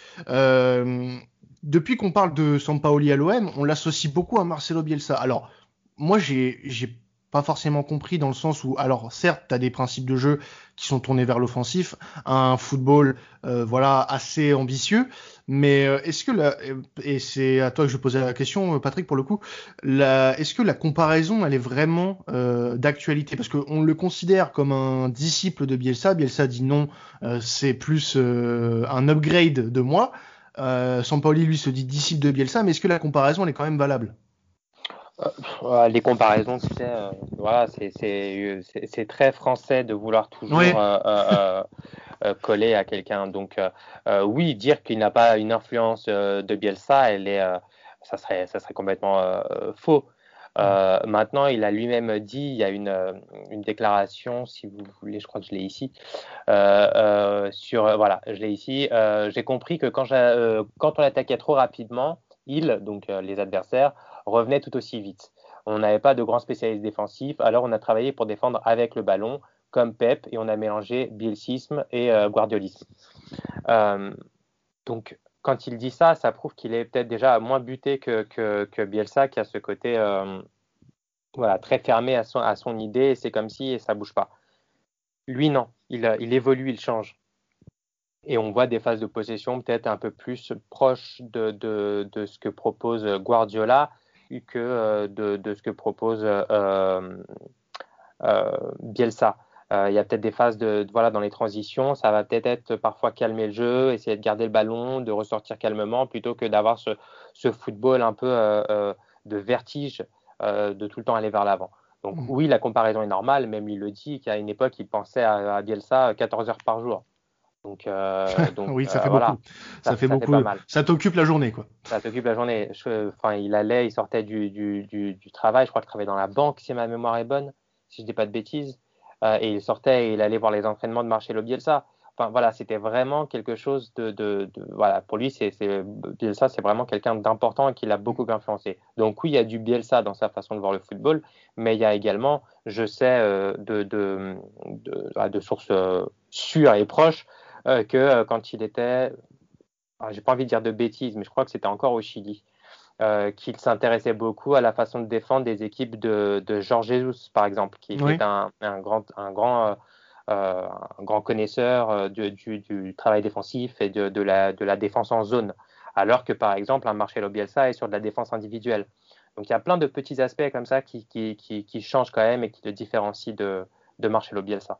Speaker 1: Euh, depuis qu'on parle de Sampaoli à l'OM, on l'associe beaucoup à Marcelo Bielsa. Alors, moi, j'ai, j'ai pas forcément compris dans le sens où, alors certes, tu as des principes de jeu qui sont tournés vers l'offensif, un football euh, voilà assez ambitieux, mais euh, est-ce que la, et c'est à toi que je posais la question, Patrick, pour le coup, est-ce que la comparaison elle est vraiment euh, d'actualité? Parce qu'on le considère comme un disciple de Bielsa, Bielsa dit non, euh, c'est plus un upgrade de moi. Euh, Sampaoli, lui, se dit disciple de Bielsa, mais est-ce que la comparaison, elle est quand même valable?
Speaker 2: Euh, les comparaisons, tu sais, euh, voilà, c'est très français de vouloir toujours euh, coller à quelqu'un. Donc, oui, dire qu'il n'a pas une influence de Bielsa, elle est, ça serait, ça serait complètement faux. Euh, maintenant, il a lui-même dit, il y a une, euh, une, déclaration, si vous voulez, je crois que je l'ai ici, euh, sur, voilà, je l'ai ici. J'ai compris que quand, quand on attaquait trop rapidement, ils, donc les adversaires, revenaient tout aussi vite. On n'avait pas de grands spécialistes défensifs, alors on a travaillé pour défendre avec le ballon, comme Pep, et on a mélangé bielsisme et guardiolisme. donc, quand il dit ça, ça prouve qu'il est peut-être déjà moins buté que, que, Bielsa, qui a ce côté euh, voilà, très fermé à son, à son idée, c'est comme si et ça bouge pas. Lui, non, il, il évolue, il change. Et on voit des phases de possession peut-être un peu plus proches de, de, ce que propose Guardiola que euh, de, de ce que propose euh, Bielsa. Euh, il y a peut-être des phases de, voilà dans les transitions, ça va peut-être être parfois calmer le jeu, essayer de garder le ballon, de ressortir calmement, plutôt que d'avoir ce, ce, football un peu euh, euh, de vertige, de tout le temps aller vers l'avant. Donc mmh. oui, la comparaison est normale, même il le dit qu'à une époque, il pensait à, Bielsa 14 heures par jour. Donc, (laughs)
Speaker 1: donc oui, ça fait beaucoup. Ça, ça, fait beaucoup. Ça t'occupe la journée, quoi.
Speaker 2: Ça t'occupe la journée. enfin, il allait, il sortait du, du, du, du travail. Je crois qu'il travaillait dans la banque, si ma mémoire est bonne, si je dis pas de bêtises. Euh, et il sortait et il allait voir les entraînements de Marcelo Bielsa. Enfin voilà, c'était vraiment quelque chose de, voilà pour lui c'est Bielsa c'est vraiment quelqu'un d'important et qui l'a beaucoup influencé. Donc oui, il y a du Bielsa dans sa façon de voir le football, mais il y a également, je sais euh, de, de, de, ah, sources euh, sûres et proches que quand il était, ah, j'ai pas envie de dire de bêtises, mais je crois que c'était encore au Chili. Euh, qu'il s'intéressait beaucoup à la façon de défendre des équipes de, de Georges Jesus, par exemple, qui est un, un, grand, un, grand, euh, euh un grand connaisseur du, du, du, travail défensif et de, de, la, de la défense en zone, alors que, par exemple, un Marcelo Bielsa est sur de la défense individuelle. Donc il y a plein de petits aspects comme ça qui, qui, qui, qui changent quand même et qui le différencient de, de Marcelo Bielsa.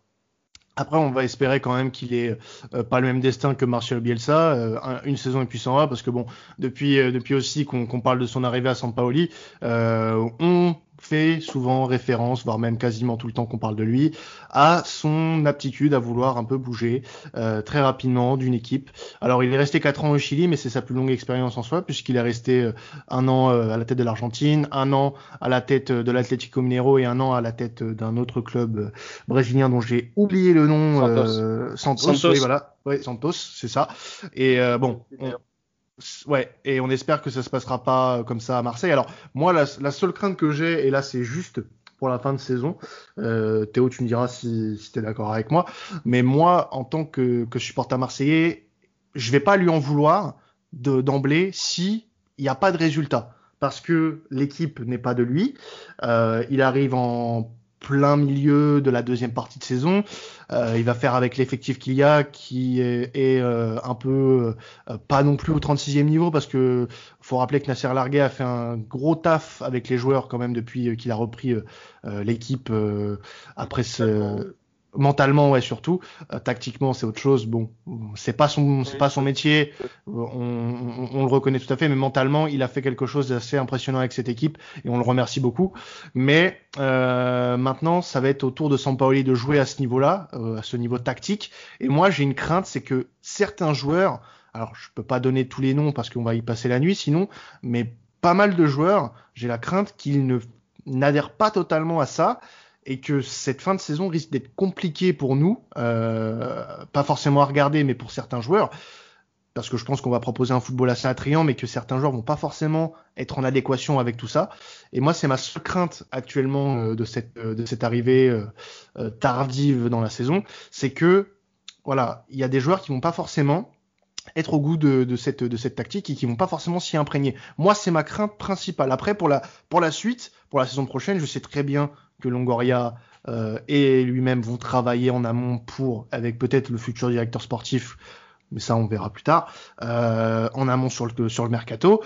Speaker 1: Après, on va espérer quand même qu'il ait euh, pas le même destin que Marcelo Bielsa, euh, une saison et puis s'en va, parce que bon, depuis euh, depuis aussi qu'on parle de son arrivée à San Paoli, on fait souvent référence, voire même quasiment tout le temps qu'on parle de lui, à son aptitude à vouloir un peu bouger euh, très rapidement d'une équipe. Alors il est resté 4 ans au Chili, mais c'est sa plus longue expérience en soi, puisqu'il est resté euh, un an euh, à la tête de l'Argentine, un an à la tête de l'Atlético Mineiro et un an à la tête d'un autre club brésilien dont j'ai oublié le nom.
Speaker 3: Santos.
Speaker 1: Santos, Santos. Oui, voilà. Ouais, Santos, c'est ça. Et bon, Ouais, et on espère que ça se passera pas euh, comme ça à Marseille. Alors moi, la, seule crainte que j'ai, et là c'est juste pour la fin de saison, euh, Théo, tu me diras si, si tu es d'accord avec moi, mais moi, en tant que, supporter marseillais, je vais pas lui en vouloir d'emblée si il n'y a pas de résultat, parce que l'équipe n'est pas de lui. Euh, il arrive en plein milieu de la deuxième partie de saison. Euh, il va faire avec l'effectif qu'il y a, qui est, euh, un peu euh, pas non plus au 36e niveau, parce que faut rappeler que Nasser Larguet a fait un gros taf avec les joueurs quand même depuis qu'il a repris l'équipe après ce Mentalement, ouais, surtout. Euh, tactiquement, c'est autre chose. Bon, c'est pas son, c'est pas son métier. On, on, le reconnaît tout à fait, mais mentalement, il a fait quelque chose d'assez impressionnant avec cette équipe et on le remercie beaucoup. Mais euh, maintenant, ça va être au tour de Sampaoli de jouer à ce niveau-là, euh, à ce niveau tactique. Et moi, j'ai une crainte, c'est que certains joueurs, alors je peux pas donner tous les noms parce qu'on va y passer la nuit, sinon, mais pas mal de joueurs, j'ai la crainte qu'ils ne n'adhèrent pas totalement à ça et que cette fin de saison risque d'être compliquée pour nous, euh, pas forcément à regarder, mais pour certains joueurs, parce que je pense qu'on va proposer un football assez attrayant, mais que certains joueurs vont pas forcément être en adéquation avec tout ça. Et moi, c'est ma seule crainte actuellement euh, de cette euh, de cette arrivée tardive dans la saison, c'est que voilà, il y a des joueurs qui vont pas forcément être au goût de, cette, tactique et qui vont pas forcément s'y imprégner. Moi, c'est ma crainte principale. Après, pour la suite, pour la saison prochaine, je sais très bien que Longoria euh, et lui-même vont travailler en amont pour, avec peut-être le futur directeur sportif, mais ça on verra plus tard, euh, en amont sur le, mercato,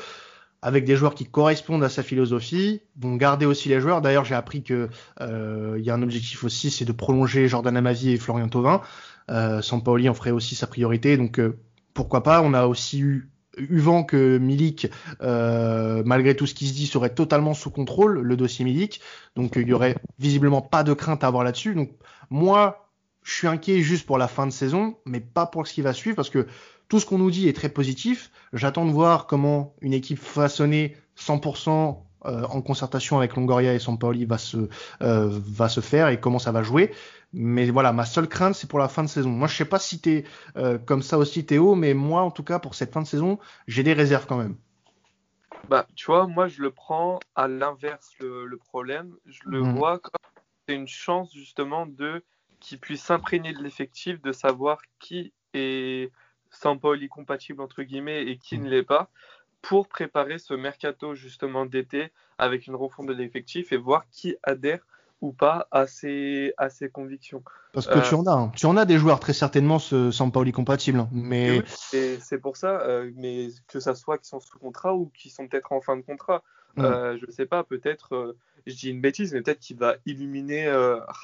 Speaker 1: avec des joueurs qui correspondent à sa philosophie, vont garder aussi les joueurs. D'ailleurs, j'ai appris que euh, il y a un objectif aussi, c'est de prolonger Jordan Amavi et Florian Thauvin. Euh, Sampaoli en ferait aussi sa priorité, donc euh, pourquoi pas? On a aussi eu eu vent que Milik, euh, malgré tout ce qui se dit, serait totalement sous contrôle, le dossier Milik. Donc il y aurait visiblement pas de crainte à avoir là-dessus. Donc moi, je suis inquiet juste pour la fin de saison, mais pas pour ce qui va suivre, parce que tout ce qu'on nous dit est très positif. J'attends de voir comment une équipe façonnée 100% euh, en concertation avec Longoria et Sampaoli va se euh, va se faire et comment ça va jouer. Mais voilà, ma seule crainte, c'est pour la fin de saison. Moi, je sais pas si t'es euh, comme ça aussi, Théo, mais moi, en tout cas, pour cette fin de saison, j'ai des réserves quand même.
Speaker 3: Bah, tu vois, moi, je le prends à l'inverse le, problème. Je le mhm. vois comme c'est une chance justement de qu'il puisse s'imprégner de l'effectif, de savoir qui est Sampaoli compatible entre guillemets et qui mhm. ne l'est pas pour préparer ce mercato justement d'été avec une refonte de l'effectif et voir qui adhère ou pas à ses, à ses convictions.
Speaker 1: Parce que tu en as, hein. tu en as des joueurs très certainement ce Sampaoli compatibles, hein. mais
Speaker 3: c'est pour ça, euh, mais que ça soit qui sont sous contrat ou qui sont peut-être en fin de contrat, mm. euh, je ne sais pas, peut-être, euh, je dis une bêtise, mais peut-être qu'il va illuminer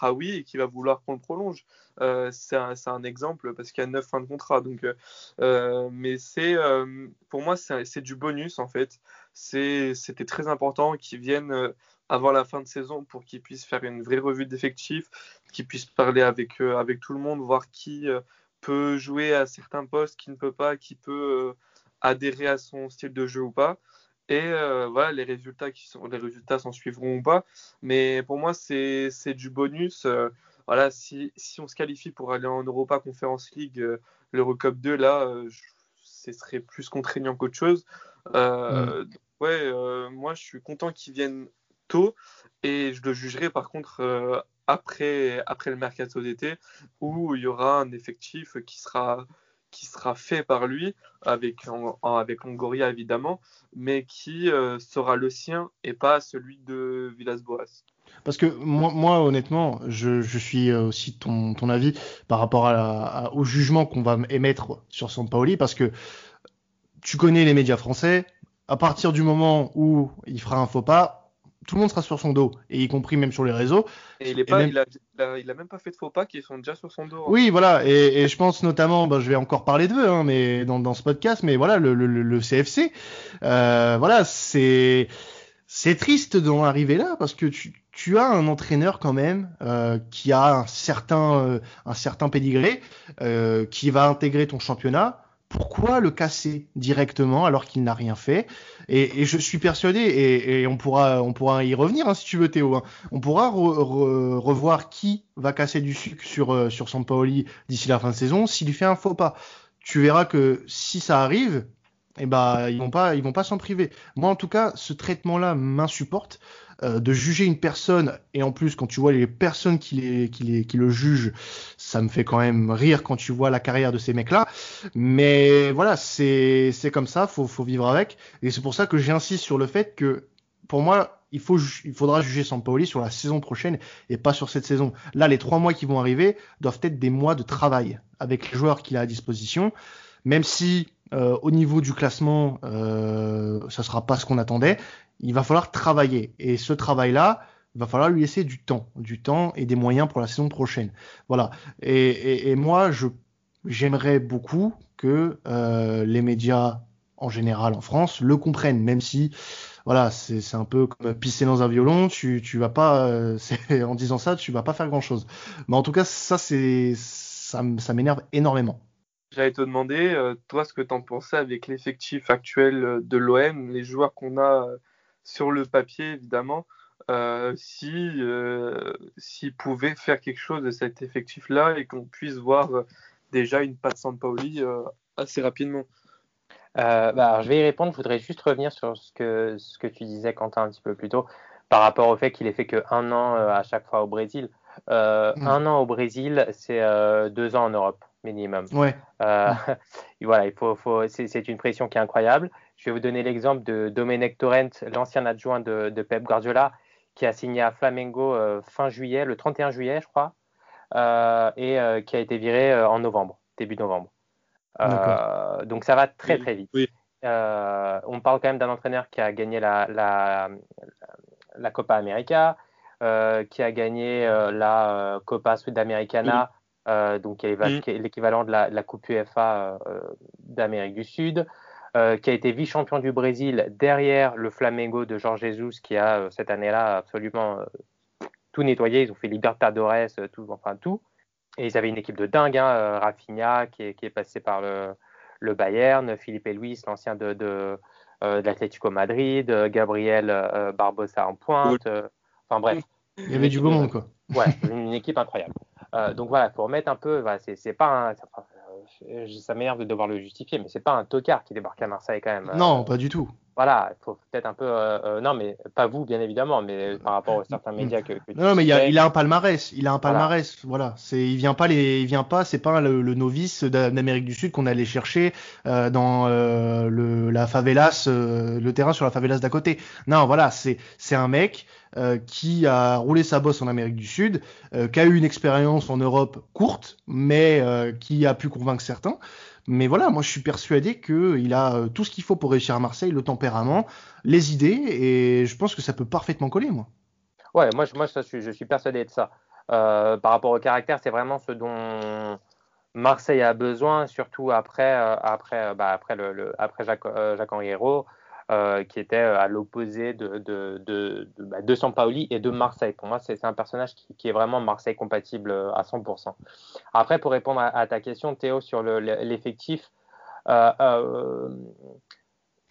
Speaker 3: Hawi et qu'il va vouloir qu'on le prolonge. c'est un, exemple parce qu'il y a neuf fins de contrat, donc, mais c'est, pour moi, c'est du bonus en fait. C'était très important qu'ils viennent avant la fin de saison pour qu'ils puissent faire une vraie revue d'effectifs, qu'ils puissent parler avec, euh, tout le monde, voir qui euh, peut jouer à certains postes, qui ne peut pas, qui peut euh, adhérer à son style de jeu ou pas. Et voilà, les résultats, qui sont, les résultats s'en suivront ou pas. Mais pour moi, c'est du bonus. voilà, si, si, on se qualifie pour aller en Europa Conference League, l'Eurocup 2, là, ce serait plus contraignant qu'autre chose. Mm. Ouais, moi, je suis content qu'ils viennent tôt et je le jugerai par contre euh, après, après le mercato d'été où il y aura un effectif qui sera qui sera fait par lui avec avec Longoria évidemment mais qui euh, sera le sien et pas celui de Villas-Boas.
Speaker 1: Parce que moi, honnêtement, je, je, suis aussi ton, ton avis par rapport au jugement qu'on va émettre sur Sampaoli, parce que tu connais les médias français. À partir du moment où il fera un faux pas, tout le monde sera sur son dos, et y compris même sur les réseaux.
Speaker 3: Et il, est pas, il, a, il, a, même pas fait de faux pas qui sont déjà sur son dos. Hein.
Speaker 1: Oui, voilà, et, et, je pense notamment, ben, je vais encore parler d'eux, hein, mais dans, dans, ce podcast, mais voilà, le, le, le CFC, euh, voilà, c'est c'est triste d'en arriver là parce que tu, tu as un entraîneur quand même euh, qui a un certain euh, un certain pédigré, euh, qui va intégrer ton championnat pourquoi le casser directement alors qu'il n'a rien fait et, je suis persuadé, et, on, pourra, on pourra y revenir hein, si tu veux Théo, hein. on pourra revoir qui va casser du sucre sur, euh, sur Sampaoli d'ici la fin de saison s'il fait un faux pas. Tu verras que si ça arrive, eh ben, ils vont pas, ils vont pas s'en priver. Moi, en tout cas, ce traitement-là m'insupporte. Euh, de juger une personne et en plus quand tu vois les personnes qui, les, qui, les, qui le jugent, ça me fait quand même rire quand tu vois la carrière de ces mecs-là. Mais voilà, c'est comme ça, faut faut vivre avec. Et c'est pour ça que j'insiste sur le fait que pour moi, il, faut, il faudra juger Sampaoli sur la saison prochaine et pas sur cette saison. Là, les trois mois qui vont arriver doivent être des mois de travail avec les joueurs qu'il a à disposition. Même si euh, au niveau du classement, euh, ça sera pas ce qu'on attendait, il va falloir travailler. Et ce travail-là, Il va falloir lui laisser du temps, du temps et des moyens pour la saison prochaine. Voilà. Et, moi, j'aimerais beaucoup que euh, les médias en général en France le comprennent, même si voilà, c'est un peu comme pisser dans un violon. Tu vas pas, euh, (laughs) en disant ça, tu vas pas faire grand chose. Mais en tout cas, ça ça, ça m'énerve énormément.
Speaker 3: J'allais te demander, euh, toi, ce que tu en pensais avec l'effectif actuel de l'OM, les joueurs qu'on a sur le papier, évidemment, euh, si s'ils pouvaient faire quelque chose de cet effectif-là et qu'on puisse voir déjà une patte Sampaoli assez rapidement.
Speaker 2: Euh, bah, je vais y répondre. Je voudrais juste revenir sur ce que, ce que tu disais, Quentin, un petit peu plus tôt, par rapport au fait qu'il ait fait que un an euh, à chaque fois au Brésil. Euh, mm. Un an au Brésil, c'est deux ans en Europe minimum.
Speaker 1: Ouais. (laughs)
Speaker 2: voilà, il faut, faut c'est une pression qui est incroyable. Je vais vous donner l'exemple de Domenech Torrent, l'ancien adjoint de, de, Pep Guardiola, qui a signé à Flamengo fin juillet, le 31 juillet, je crois, et qui a été viré en novembre, début novembre. Euh, donc ça va très très vite. Euh, on parle quand même d'un entraîneur qui a gagné la, la, la Copa América, euh, qui a gagné la Copa Sudamericana, donc qui est l'équivalent de, la, Coupe UEFA d'Amérique du Sud, qui a été vice-champion du Brésil derrière le Flamengo de Jorge Jesus, qui a cette année-là absolument tout nettoyé. Ils ont fait Libertadores, tout, enfin tout. Et ils avaient une équipe de dingue, hein, euh, Rafinha qui est, qui est, passé par le, le Bayern, Philippe Luis, l'ancien de, de, euh, de l'Atlético Madrid, euh, Gabriel Barbosa en pointe. enfin bref.
Speaker 1: Il y avait du beau monde, quoi.
Speaker 2: Ouais, une, équipe incroyable. donc voilà, pour remettre un peu, voilà, c'est pas un, ça m'énerve de devoir le justifier, mais c'est pas un tocard qui débarque à Marseille quand même.
Speaker 1: Non, pas du tout
Speaker 2: voilà, il faut peut-être un peu. Euh, euh, non, mais pas vous, bien évidemment, mais par rapport aux certains médias que.
Speaker 1: non, mais il, a, il, a, un palmarès. Il a un palmarès. Voilà. C'est, il vient pas les, il vient pas. C'est pas le, novice d'Amérique du Sud qu'on allait chercher euh, dans le, la favelas, le terrain sur la favelas d'à côté. Non, voilà, c'est, c'est un mec qui a roulé sa bosse en Amérique du Sud, qui a eu une expérience en Europe courte, mais qui a pu convaincre certains. Mais voilà, moi je suis persuadé qu'il a euh, tout ce qu'il faut pour réussir à Marseille, le tempérament, les idées, et je pense que ça peut parfaitement coller, moi.
Speaker 2: Ouais, moi, je, suis, persuadé de ça. Euh, par rapport au caractère, c'est vraiment ce dont Marseille a besoin, surtout après, euh, après, bah, après, le, après Jacques, Jacques Henri Hérault. Euh, qui était euh, à l'opposé de, de, de, de, bah, de Sampaoli et de Marseille. Pour moi, c'est un personnage qui, qui, est vraiment Marseille compatible euh, à 100%. Après, pour répondre à, ta question, Théo, sur l'effectif, euh,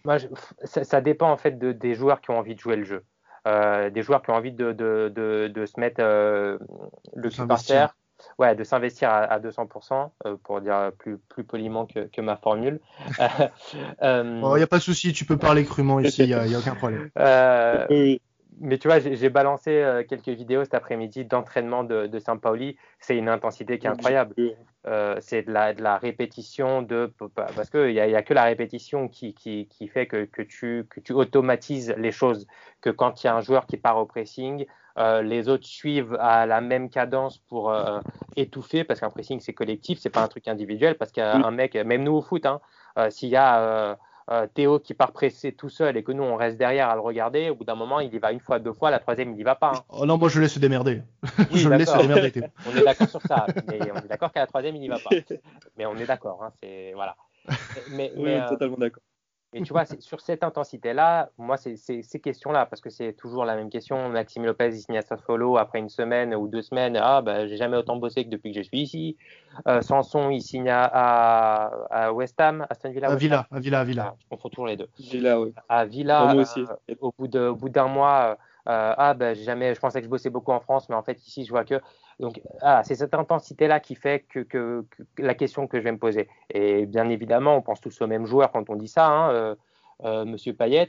Speaker 2: moi, ça, ça, dépend en fait des joueurs qui ont envie de jouer le jeu. des joueurs qui ont envie de, de se mettre le cul par terre ouais, de s'investir à, 200%, euh, pour dire plus, plus poliment que, ma formule.
Speaker 1: Il (laughs) n'y euh, a pas de souci, tu peux parler crûment ici, il n'y a, aucun problème. (laughs)
Speaker 2: Euh, mais tu vois, j'ai balancé quelques vidéos cet après-midi d'entraînement de, de Saint-Pauli. C'est une intensité qui est incroyable. c'est de la, de la répétition de parce qu'il n'y a, y a que la répétition qui, qui, qui fait que, que, tu, que tu automatises les choses. Que quand il y a un joueur qui part au pressing, euh, les autres suivent à la même cadence pour euh, étouffer, parce qu'un pressing c'est collectif, c'est pas un truc individuel, parce qu'un mec, même nous au foot, hein, euh, s'il y a Théo qui part presser tout seul et que nous on reste derrière à le regarder, au bout d'un moment il y va une fois, deux fois, la troisième il y va pas. Hein.
Speaker 1: Oh non, moi je laisse se démerder. (laughs) je le laisse se démerder. (laughs)
Speaker 2: on est d'accord sur ça, mais on est d'accord qu'à la troisième il n'y va pas. (laughs) Mais on est d'accord, hein, c'est voilà.
Speaker 3: Mais, oui, totalement d'accord.
Speaker 2: Et tu vois, sur cette intensité-là, moi, c'est ces questions-là, parce que c'est toujours la même question. Maxime Lopez, il signe à Sassuolo après une semaine ou deux semaines. Ah, ben, j'ai jamais autant bossé que depuis que je suis ici. Euh, Sanson, il signe à, à, West Ham, Aston Villa.
Speaker 1: À Villa, à Villa, à Villa.
Speaker 2: on fait toujours les deux.
Speaker 3: Villa, oui.
Speaker 2: À Villa, aussi. Euh, au bout d'un mois, euh, ah, ben, jamais, je pensais que je bossais beaucoup en France, mais en fait, ici, je vois que donc, ah, c'est cette intensité-là qui fait que, la question que je vais me poser. Et bien évidemment, on pense tous au même joueur quand on dit ça, hein, euh, euh, Monsieur Payet.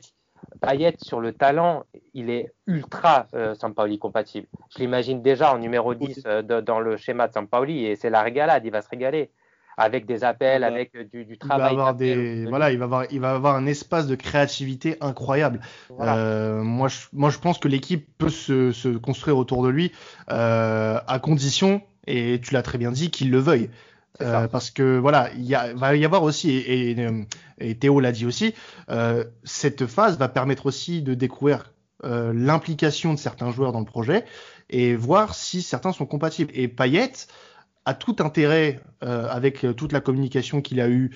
Speaker 2: Payet, sur le talent, il est ultra euh, Sampaoli compatible. Je l'imagine déjà en numéro 10 dans le schéma de Sampaoli et c'est la régalade, il va se régaler avec des appels, avec euh, du, travail.
Speaker 1: Il va avoir des, voilà, il va avoir, il va avoir un espace de créativité incroyable. Euh, moi, je, moi, je pense que l'équipe peut se, se, construire autour de lui euh, à condition, et tu l'as très bien dit, qu'il le veuille. Euh, parce que voilà, il y a, va y avoir aussi, et, et, et Théo l'a dit aussi, euh, cette phase va permettre aussi de découvrir l'implication de certains joueurs dans le projet et voir si certains sont compatibles. Et Payet a tout intérêt, avec toute la communication qu'il a eue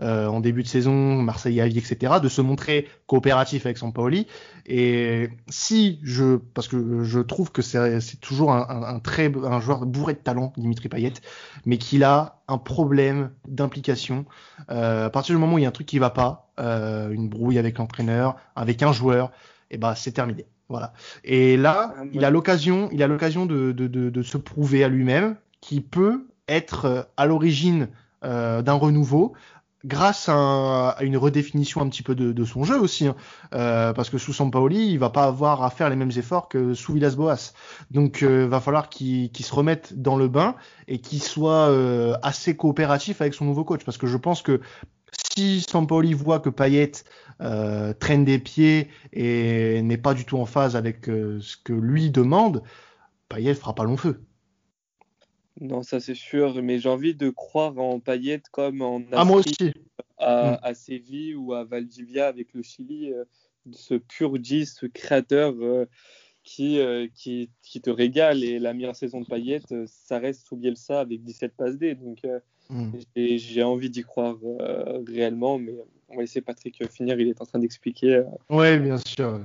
Speaker 1: euh, en début de saison, Marseille Avis, etc., de se montrer coopératif avec Sampaoli. Et si je, parce que je trouve que c'est toujours un, un, très, un joueur bourré de talent, Dimitri Payet, mais qu'il a un problème d'implication. Euh, à partir du moment où il y a un truc qui va pas, euh, une brouille avec l'entraîneur, avec un joueur, et eh ben c'est terminé. Voilà. Et là, ah, il a l'occasion, il a l'occasion de, de, de, de, se prouver à lui-même qu'il peut être euh, à l'origine euh, d'un renouveau grâce à, une redéfinition un petit peu de, son jeu aussi, hein. euh, parce que sous Sampaoli, il va pas avoir à faire les mêmes efforts que sous Villas-Boas. Donc, euh, va falloir qu'il se remette dans le bain et qu'il soit assez coopératif avec son nouveau coach, parce que je pense que si Sampaoli voit que Payet traîne des pieds et n'est pas du tout en phase avec ce que lui demande, Payet fera pas long feu.
Speaker 3: Non, ça c'est sûr, mais j'ai envie de croire en Payet comme en
Speaker 1: ah, mm.
Speaker 3: À, Séville ou à Valdivia avec le Chili, euh, ce pur 10, ce créateur euh, qui, euh, qui, qui, te régale. Et la meilleure saison de Payet, ça reste sous Bielsa avec 17 passes D. Donc mm. j'ai envie d'y croire réellement, mais on va laisser Patrick finir, il est en train d'expliquer.
Speaker 1: Oui, bien sûr.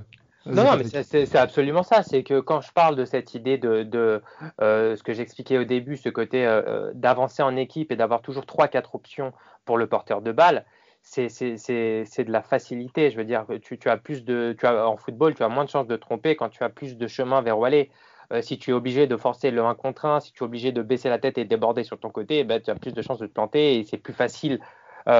Speaker 2: Non, non, mais c'est absolument ça. C'est que quand je parle de cette idée de, de euh, ce que j'expliquais au début, ce côté euh, euh, d'avancer en équipe et d'avoir toujours trois, quatre options pour le porteur de balle, c'est de la facilité. Je veux dire, tu, tu as plus de, tu as, en football, tu as moins de chances de tromper quand tu as plus de chemin vers où aller. si tu es obligé de forcer le 1 contre 1, si tu es obligé de baisser la tête et déborder sur ton côté, eh ben, tu as plus de chances de te planter et c'est plus facile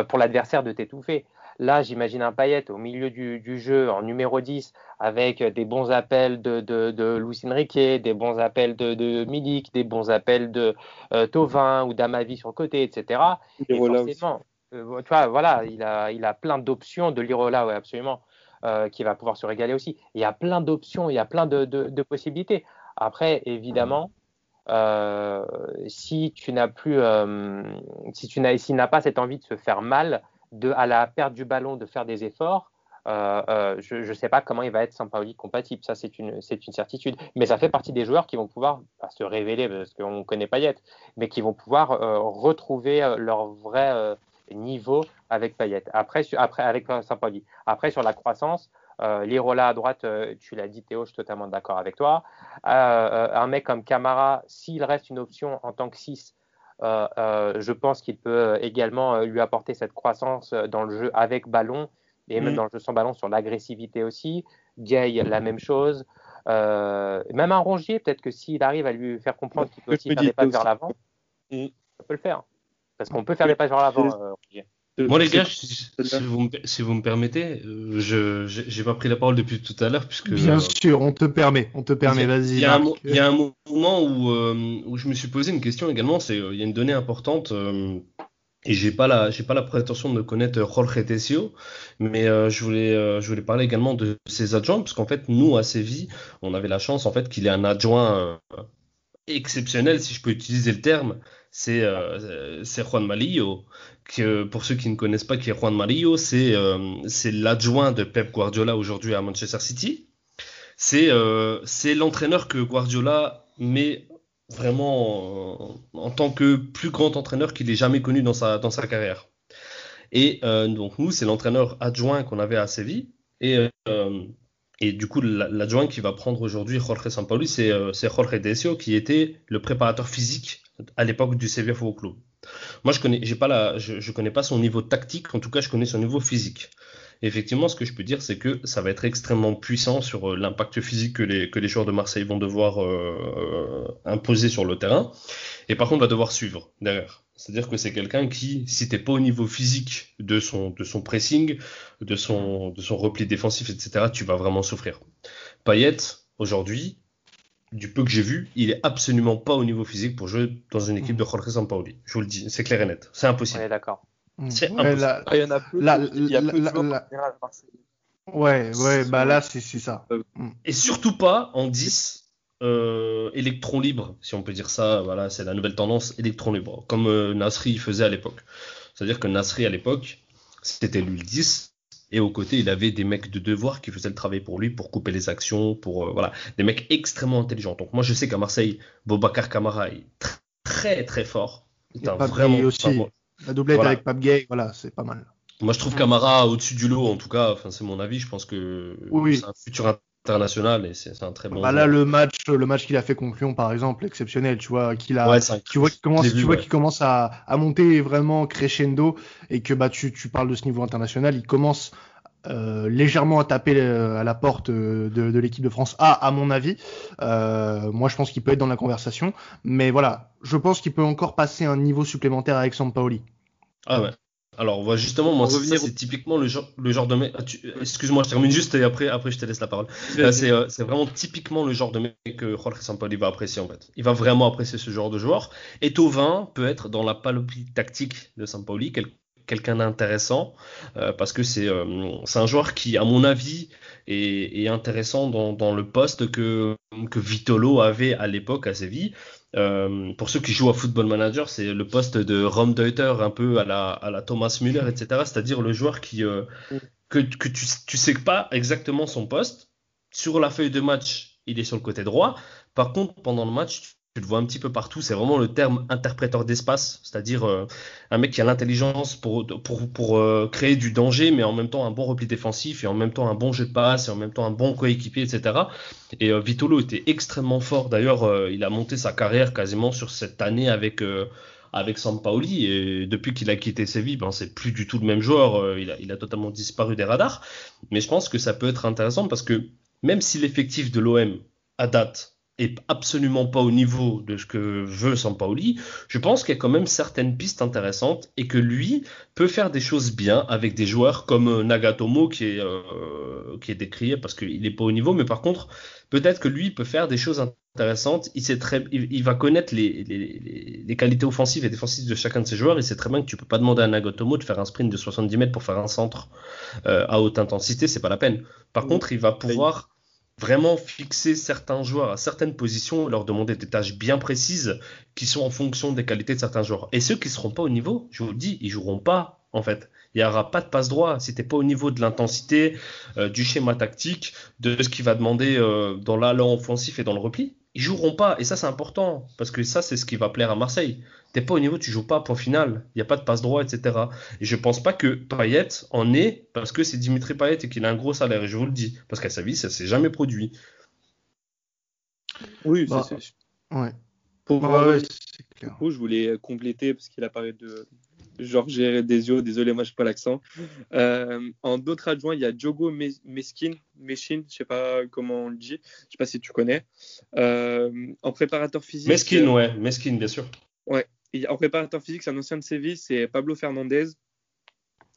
Speaker 2: pour l'adversaire de t'étouffer. Là, j'imagine un Payet au milieu du, jeu en numéro 10 avec des bons appels de, de, de Luis Enrique, des bons appels de, de Milik, des bons appels de euh, Tovin ou d'Amavi sur le côté, etc. Et, forcément, euh, tu vois, voilà, il a, il a plein d'options de l'Irola, oui, absolument, euh, qui va pouvoir se régaler aussi. Il y a plein d'options, il y a plein de, possibilités. Après, évidemment, si tu n'as plus, si tu n'as, s'il n'a pas cette envie de se faire mal, de, à la perte du ballon de faire des efforts, euh, euh, je ne sais pas comment il va être Sampaoli compatible. Ça, c'est une, certitude. Mais ça fait partie des joueurs qui vont pouvoir se révéler, parce qu'on connaît Payet, mais qui vont pouvoir euh, retrouver leur vrai niveau avec Payet. Après, après avec Sampaoli. Après, sur la croissance, Lirola à droite, tu l'as dit Théo, je suis totalement d'accord avec toi. un mec comme Camara, s'il reste une option en tant que 6, euh, euh, je pense qu'il peut euh, également lui apporter cette croissance dans le jeu avec ballon et même mm. dans le jeu sans ballon sur l'agressivité aussi. Gay, la même chose. même un Rongier, peut-être que s'il arrive à lui faire comprendre qu'il peut aussi faire des pas vers l'avant, mm. ça peut le faire. Parce qu'on peut faire des pas vers l'avant, Rongier.
Speaker 4: Moi, les gars, si, vous, me, permettez, euh, je n'ai pas pris la parole depuis tout à l'heure. puisque
Speaker 1: Bien euh, sûr, on te permet, on te permet, vas-y.
Speaker 4: Il y, a un moment où, euh, où je me suis posé une question également, c'est il y a une donnée importante. et j'ai pas la j'ai pas la prétention de connaître Jorge Tessio, mais je voulais je voulais parler également de ses adjoints parce qu'en fait nous à Séville on avait la chance en fait qu'il ait un adjoint exceptionnel si je peux utiliser le terme c'est euh, Juan Malillo. Que, pour ceux qui ne connaissent pas qui est Juan Malillo, c'est euh, l'adjoint de Pep Guardiola aujourd'hui à Manchester City. C'est euh, l'entraîneur que Guardiola met vraiment en, tant que plus grand entraîneur qu'il ait jamais connu dans sa, dans sa carrière. Et donc nous, c'est l'entraîneur adjoint qu'on avait à Séville. Et, et du coup, l'adjoint qui va prendre aujourd'hui Jorge Sampaoli, c'est Jorge Decio, qui était le préparateur physique à l'époque du Sevilla Football Club. Moi, je connais, j'ai pas la, je, connais pas son niveau tactique. En tout cas, je connais son niveau physique. effectivement, ce que je peux dire, c'est que ça va être extrêmement puissant sur euh, l'impact physique que les, que les joueurs de Marseille vont devoir euh, imposer sur le terrain. Et par contre, va devoir suivre derrière. C'est-à-dire que c'est quelqu'un qui, si t'es pas au niveau physique de son, de son pressing, de son, de son repli défensif, etc., tu vas vraiment souffrir. Payet, aujourd'hui, du peu que j'ai vu, il est absolument pas au niveau physique pour jouer dans une équipe de Jorge Sampaoli. Je vous le dis, c'est clair et net. C'est impossible.
Speaker 2: Ouais, d'accord.
Speaker 1: C'est impossible. Ah, il y en a peu. il y a peu de Ouais, ouais, bah là, c'est ça. Euh,
Speaker 4: mm. Et surtout pas en 10 euh, électron libre, si on peut dire ça. Voilà, c'est la nouvelle tendance électron libre, comme euh, Nasri faisait à l'époque. C'est-à-dire que Nasri à l'époque, c'était lui le 10, Et aux côtés, il avait des mecs de devoir qui faisaient le travail pour lui, pour couper les actions, pour voilà, des mecs extrêmement intelligents. Donc moi, je sais qu'à Marseille, Bobacar Camara est très très fort.
Speaker 1: C'est vraiment aussi. La doublette avec Pape Gay, voilà, c'est pas mal.
Speaker 4: Moi, je trouve Camara au-dessus du lot, en tout cas. Enfin, c'est mon avis. Je pense que c'est un futur international et c'est un très bon.
Speaker 1: Bah là, le match, le match qu'il a fait contre Lyon, par exemple, exceptionnel. Tu vois qu'il a, tu vois qu'il commence, tu vois qu'il commence à, à, monter vraiment crescendo et que bah tu, tu parles de ce niveau international, il commence euh, légèrement à taper euh, à la porte euh, de, de l'équipe de France A, à mon avis. Euh, moi, je pense qu'il peut être dans la conversation, mais voilà, je pense qu'il peut encore passer un niveau supplémentaire avec Sampaoli.
Speaker 4: Ah ouais. Alors, va justement, moi, revenir... c'est typiquement le genre, le genre de mec. Ah, excuse-moi, je termine juste et après, après je te laisse la parole. c'est vraiment typiquement le genre de mec que Jorge Sampaoli va apprécier en fait. Il va vraiment apprécier ce genre de joueur. Et Tovin peut être dans la palopie tactique de Sampaoli, quelqu'un d'intéressant euh, parce que c'est euh, c'est un joueur qui, à mon avis, est, est intéressant dans, dans, le poste que, que Vitolo avait à l'époque à Séville. Euh, pour ceux qui jouent à Football Manager, c'est le poste de Rom Deuter, un peu à la, à la Thomas Müller, etc. C'est-à-dire le joueur qui euh, que, que tu, tu sais pas exactement son poste. Sur la feuille de match, il est sur le côté droit. Par contre, pendant le match, tu le vois un petit peu partout. C'est vraiment le terme interpréteur d'espace, c'est-à-dire euh, un mec qui a l'intelligence pour, pour, pour euh, créer du danger, mais en même temps un bon repli défensif, et en même temps un bon jeu de passe, et en même temps un bon coéquipier, etc. Et euh, Vitolo était extrêmement fort. D'ailleurs, il a monté sa carrière quasiment sur cette année avec avec Sampaoli et depuis qu'il a quitté Séville, ben c'est plus du tout le même joueur. il, a, il a totalement disparu des radars. Mais je pense que ça peut être intéressant parce que même si l'effectif de l'OM à date est absolument pas au niveau de ce que veut Sampaoli, je pense qu'il y a quand même certaines pistes intéressantes et que lui peut faire des choses bien avec des joueurs comme euh, Nagatomo qui est, euh, qui est décrié parce qu'il n'est pas au niveau, mais par contre, peut-être que lui peut faire des choses intéressantes. Il, sait très, il, va connaître les, les, les, qualités offensives et défensives de chacun de ses joueurs. Il sait très bien que tu peux pas demander à Nagatomo de faire un sprint de 70 mètres pour faire un centre euh, à haute intensité, c'est pas la peine. Par contre, il va pouvoir vraiment fixer certains joueurs à certaines positions, leur demander des tâches bien précises qui sont en fonction des qualités de certains joueurs. Et ceux qui seront pas au niveau, je vous le dis, ils joueront pas en fait. Il n'y aura pas de passe droit si t'es pas au niveau de l'intensité, euh, du schéma tactique, de ce qu'il va demander euh, dans l'allant offensif et dans le repli ils joueront pas. Et ça, c'est important. Parce que ça, c'est ce qui va plaire à Marseille. T'es pas au niveau, tu joues pas, point final. Il n'y a pas de passe droit, etc. Et je pense pas que Payet en est parce que c'est Dimitri Payet et qu'il a un gros salaire. Et je vous le dis. Parce qu'à sa vie, ça s'est jamais produit.
Speaker 3: Oui, bah, c'est. Ouais. Pour moi, je voulais compléter parce qu'il a parlé de, Georges Desio, désolé, moi je pas l'accent. Euh, en d'autres adjoints, il y a Diogo Meskin, Meskin, je sais pas comment on le dit, je sais pas si tu connais. Euh, en préparateur physique.
Speaker 4: Meskin, ouais, Meskin, bien sûr.
Speaker 3: Ouais. en préparateur physique, c'est un ancien de Séville, c'est Pablo Fernandez.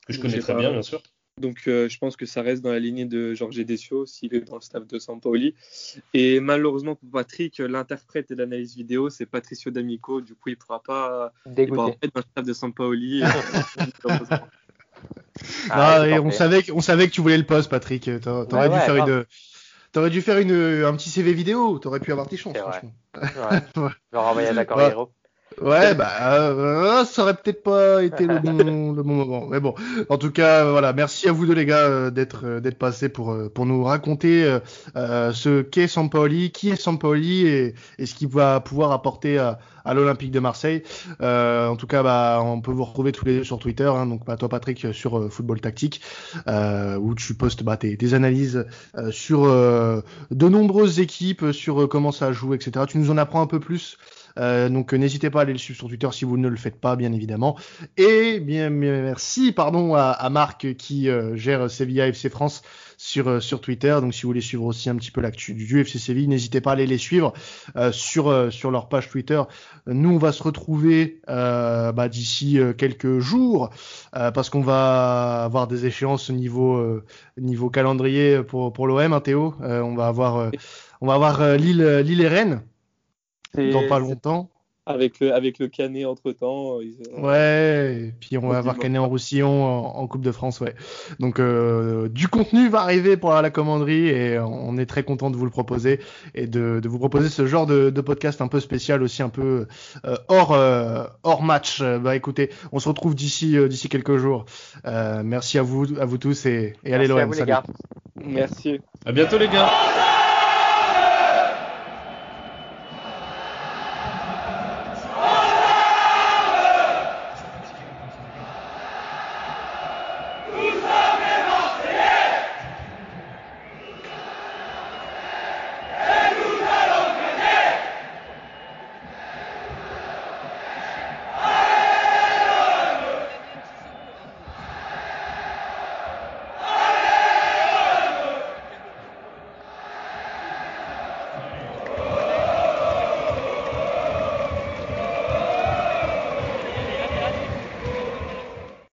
Speaker 4: Que je connais très bien, bien sûr.
Speaker 3: Donc euh, je pense que ça reste dans la lignée de Georges Desio s'il est dans le staff de Sampaoli. Et malheureusement pour Patrick, l'interprète et l'analyse vidéo, c'est Patricio D'Amico. Du coup, il ne pourra pas, être dans le staff de Sampaoli. (laughs) (laughs)
Speaker 1: ah, on, savait que, on savait que tu voulais le poste, Patrick. T'aurais dû faire une... T'aurais dû faire une, un petit CV vidéo, t'aurais pu avoir tes chances, franchement. (laughs)
Speaker 2: Ouais. Je leur envoyer un accord héros.
Speaker 1: Ouais, bah, euh, ça aurait peut-être pas été le bon, (laughs) le bon moment. Mais bon, en tout cas, voilà, merci à vous deux les gars euh, d'être euh, d'être passés pour pour nous raconter ce qu'est Sampaoli, qui est Sampaoli et, et ce qu'il va pouvoir apporter à, à l'Olympique de Marseille. en tout cas, bah, on peut vous retrouver tous les deux sur Twitter. Hein, donc, bah, toi Patrick sur Football Tactique, où tu postes bah, tes, tes analyses sur de nombreuses équipes, sur comment ça joue, etc. Tu nous en apprends un peu plus euh, donc euh, n'hésitez pas à aller le suivre sur Twitter si vous ne le faites pas, bien évidemment. Et bien merci pardon à, à Marc qui euh, gère Sevilla FC France sur sur Twitter. Donc si vous voulez suivre aussi un petit peu l'actu du FC Séville, n'hésitez pas à aller les suivre sur sur leur page Twitter. Nous on va se retrouver bah, d'ici quelques jours parce qu'on va avoir des échéances au niveau niveau calendrier pour pour l'OM, hein, Théo. on va avoir on va avoir Lille et Rennes dans pas longtemps.
Speaker 3: avec le, avec le Canet entre temps.
Speaker 1: Ouais, et puis on va avoir Canet en Roussillon en, Coupe de France, ouais. Donc euh, du contenu va arriver pour la commanderie et on est très content de vous le proposer et de, de vous proposer ce genre de, de, podcast un peu spécial aussi, un peu euh, hors, euh, hors match. Bah écoutez, on se retrouve d'ici d'ici quelques jours. merci à vous, à vous tous et, et allez
Speaker 2: l'OM.
Speaker 3: Merci.
Speaker 4: À bientôt les gars.